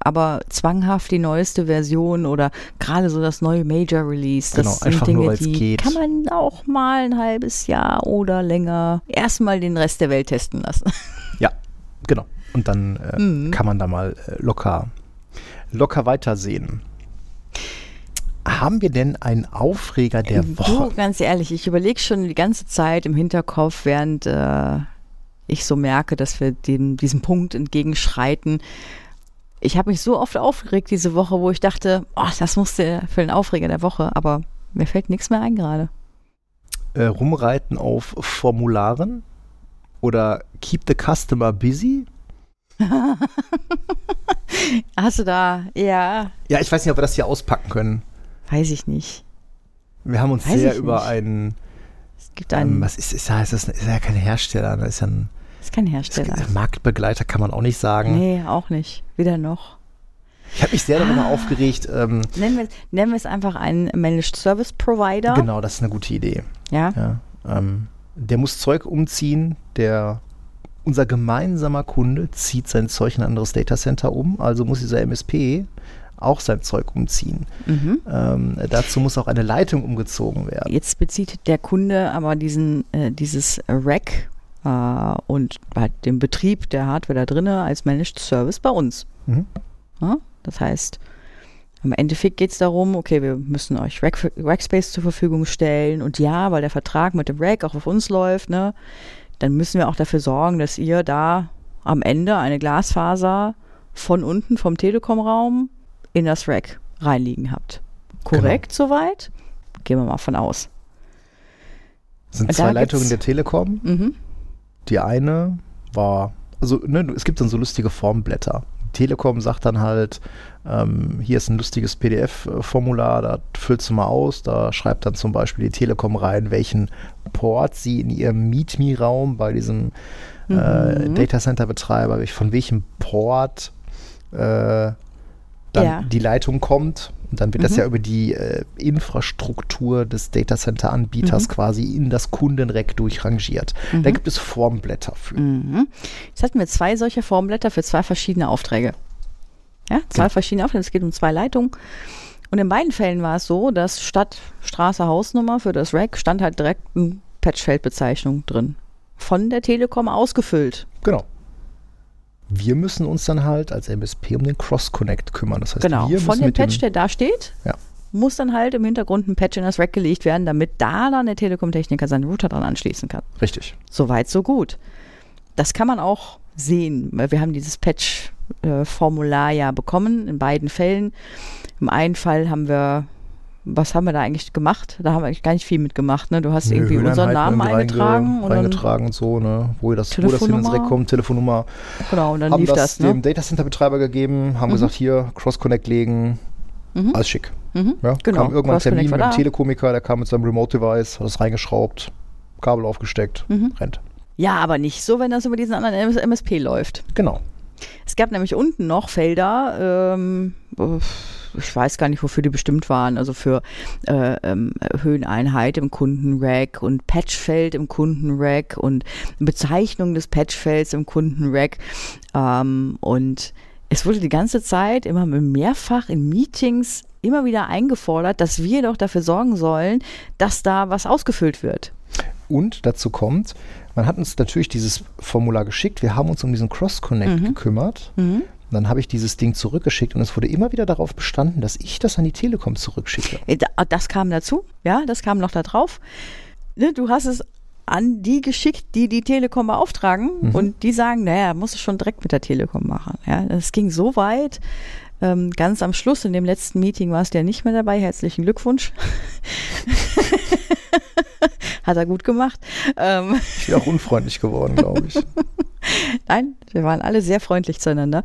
aber zwanghaft die neueste Version oder gerade so das neue Major Release, das Genau, sind Dinge, nur, die geht. kann man auch mal ein halbes Jahr oder länger erstmal den Rest der Welt testen lassen. Ja, genau. Und dann äh, Mhm. kann man da mal äh, locker, locker weitersehen. Haben wir denn einen Aufreger der Du, Woche? ganz ehrlich, ich überlege schon die ganze Zeit im Hinterkopf, während äh, ich so merke, dass wir dem, diesem Punkt entgegenschreiten. Ich habe mich so oft aufgeregt diese Woche, wo ich dachte, oh, das musste für den Aufreger der Woche, aber mir fällt nichts mehr ein gerade. Äh, rumreiten auf Formularen? Oder keep the customer busy? Hast du da, ja, Ja, ich weiß nicht, ob wir das hier auspacken können. weiß ich nicht. Wir haben uns Weiß sehr über nicht. einen, Es gibt einen, ähm, was ist, ist, ist, das, ist ja kein Hersteller, das ist ja ein ist kein ist, Hersteller. Marktbegleiter, kann man auch nicht sagen. Nee, auch nicht. Weder noch. Ich habe mich sehr darüber aufgeregt. Ähm, Nennen wir, nennen wir es einfach einen Managed Service Provider. Genau, das ist eine gute Idee. Ja. Ja, ähm, der muss Zeug umziehen, der unser gemeinsamer Kunde zieht sein Zeug in ein anderes Datacenter um, also muss dieser MSP auch sein Zeug umziehen. Mhm. Ähm, dazu muss auch eine Leitung umgezogen werden. Jetzt bezieht der Kunde aber diesen, äh, dieses Rack äh, und halt den Betrieb der Hardware da drinne als Managed Service bei uns. Mhm. Ja? Das heißt, im Endeffekt geht es darum, okay, wir müssen euch Rack, Rackspace zur Verfügung stellen und ja, weil der Vertrag mit dem Rack auch auf uns läuft, ne, dann müssen wir auch dafür sorgen, dass ihr da am Ende eine Glasfaser von unten vom Telekom-Raum in das Rack reinliegen habt. Korrekt soweit? Gehen wir mal von aus. Sind zwei Leitungen der Telekom. Mhm. Die eine war, also ne, es gibt dann so lustige Formblätter. Telekom sagt dann halt, ähm, hier ist ein lustiges PDF-Formular, da füllst du mal aus, da schreibt dann zum Beispiel die Telekom rein, welchen Port sie in ihrem Meet-Me-Raum bei diesem äh, Mhm. Datacenter-Betreiber, von welchem Port äh, dann Ja. die Leitung kommt. Und dann wird das Mhm. ja über die äh, Infrastruktur des Datacenter-Anbieters Mhm. quasi in das Kundenreck durchrangiert. Da gibt es Formblätter für. Mhm. Jetzt hatten wir zwei solche Formblätter für zwei verschiedene Aufträge. Ja, zwei Genau. verschiedene Aufträge. Es geht um zwei Leitungen. Und in beiden Fällen war es so, dass statt Straße Hausnummer für das Rack stand halt direkt eine Patchfeldbezeichnung drin. Von der Telekom ausgefüllt. Genau. Wir müssen uns dann halt als MSP um den Cross-Connect kümmern. Das heißt, Genau. wir Von dem Patch, dem, der da steht, Ja. muss dann halt im Hintergrund ein Patch in das Rack gelegt werden, damit da dann der Telekom-Techniker seinen Router dran anschließen kann. Richtig. Soweit, so gut. Das kann man auch sehen, weil wir haben dieses Patch-Formular ja bekommen in beiden Fällen. Im einen Fall haben wir, was haben wir da eigentlich gemacht? Da haben wir eigentlich gar nicht viel mitgemacht. Ne? Du hast irgendwie unseren Höheneinheiten Namen eingetragen reinge- reingetragen und so, ne? wo, das, wo das in ins Telefonnummer. Reck kommt, Telefonnummer. genau, und dann haben lief das, das. ne? dem Datacenter-Betreiber gegeben, haben gesagt, hier Cross-Connect legen, Mhm. alles schick. Mhm. Ja, Genau, kam irgendwann ein Termin mit dem da. Telekomiker, der kam mit seinem Remote-Device, hat das reingeschraubt, Kabel aufgesteckt, Mhm. rennt. Ja, aber nicht so, wenn das über diesen anderen MS MSP läuft. Genau. Es gab nämlich unten noch Felder, ähm, ich weiß gar nicht, wofür die bestimmt waren, also für äh, ähm, Höheneinheit im Kundenrack und Patchfeld im Kundenrack und Bezeichnung des Patchfelds im Kundenrack. Ähm, und es wurde die ganze Zeit immer mehrfach in Meetings immer wieder eingefordert, dass wir doch dafür sorgen sollen, dass da was ausgefüllt wird. Und dazu kommt, man hat uns natürlich dieses Formular geschickt, wir haben uns um diesen Cross-Connect Mhm. gekümmert. Mhm. Dann habe ich dieses Ding zurückgeschickt und es wurde immer wieder darauf bestanden, dass ich das an die Telekom zurückschicke. Äh, da- Das kam dazu, ja, das kam noch da drauf. Ne, Du hast es an die geschickt, die die Telekom beauftragen Mhm. und die sagen, naja, musst du schon direkt mit der Telekom machen. Ja, das ging so weit. Ähm, ganz am Schluss, in dem letzten Meeting, warst du ja nicht mehr dabei. Herzlichen Glückwunsch. Hat er gut gemacht. Ähm, Ich bin auch unfreundlich geworden, glaube ich. Nein, wir waren alle sehr freundlich zueinander.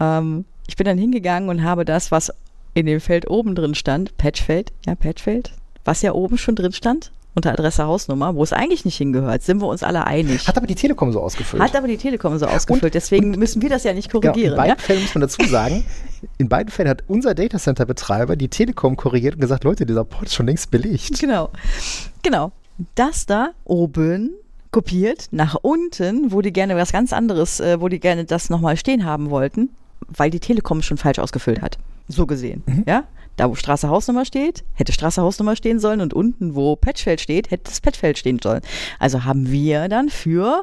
Ähm, ich bin dann hingegangen und habe das, was in dem Feld oben drin stand, Patchfeld, ja, Patchfeld, was ja oben schon drin stand, unter Adresse Hausnummer, wo es eigentlich nicht hingehört, sind wir uns alle einig. Hat aber die Telekom so ausgefüllt. Hat aber die Telekom so ausgefüllt, deswegen müssen wir das ja nicht Genau, in korrigieren. beiden ja? Fällen muss man dazu sagen, in beiden Fällen hat unser Datacenter-Betreiber die Telekom korrigiert und gesagt, Leute, dieser Port ist schon längst belegt. Genau. Genau. Das da oben kopiert nach unten, wo die gerne was ganz anderes, äh, wo die gerne das nochmal stehen haben wollten, weil die Telekom schon falsch ausgefüllt hat. So gesehen. Ja? Da, wo Straße Hausnummer steht, hätte Straße Hausnummer stehen sollen und unten, wo Patchfeld steht, hätte das Patchfeld stehen sollen. Also haben wir dann für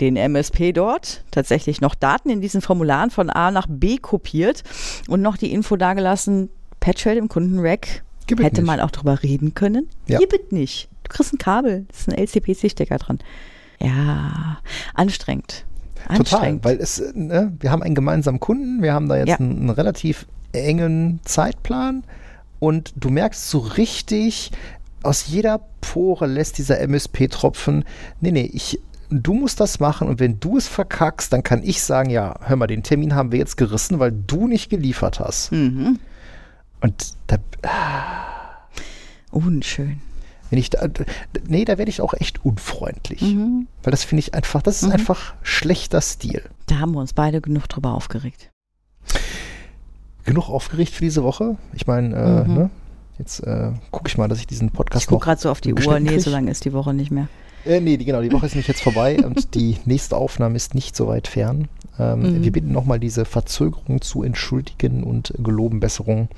den MSP dort tatsächlich noch Daten in diesen Formularen von A nach B kopiert und noch die Info dagelassen, Patchfeld im Kundenrack Gibt hätte man auch drüber reden können. Ja. Gibt nicht. Du kriegst ein Kabel, das ist ein LCPC-Stecker dran. Ja, anstrengend. Total, Anstrengend. weil es, ne, wir haben einen gemeinsamen Kunden, wir haben da jetzt Ja. einen, einen relativ engen Zeitplan und du merkst so richtig, aus jeder Pore lässt dieser MSP tropfen, nee, nee, ich du musst das machen und wenn du es verkackst, dann kann ich sagen, ja, hör mal, den Termin haben wir jetzt gerissen, weil du nicht geliefert hast. Mhm. Und da, Unschön. wenn ich da, nee, da werde ich auch echt unfreundlich. Mhm. Weil das finde ich einfach, das ist einfach schlechter Stil. Da haben wir uns beide genug drüber aufgeregt. Genug aufgeregt für diese Woche. Ich meine, äh, Mhm. ne? Jetzt äh, gucke ich mal, dass ich diesen Podcast Ich gucke gerade so auf die Uhr. Nee, krieg. so lange ist die Woche nicht mehr. Äh, nee, die, genau, die Woche ist nämlich jetzt vorbei und die nächste Aufnahme ist nicht so weit fern. Ähm, Mhm. Wir bitten nochmal diese Verzögerung zu entschuldigen und geloben Besserung.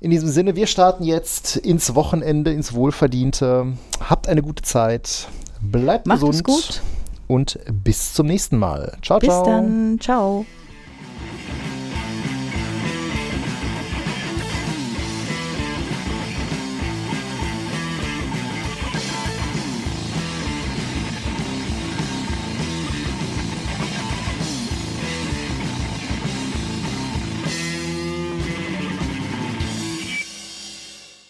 In diesem Sinne, wir starten jetzt ins Wochenende, ins Wohlverdiente. Habt eine gute Zeit. Bleibt Macht gesund es gut. und bis zum nächsten Mal. Ciao, Bis ciao. dann. Ciao.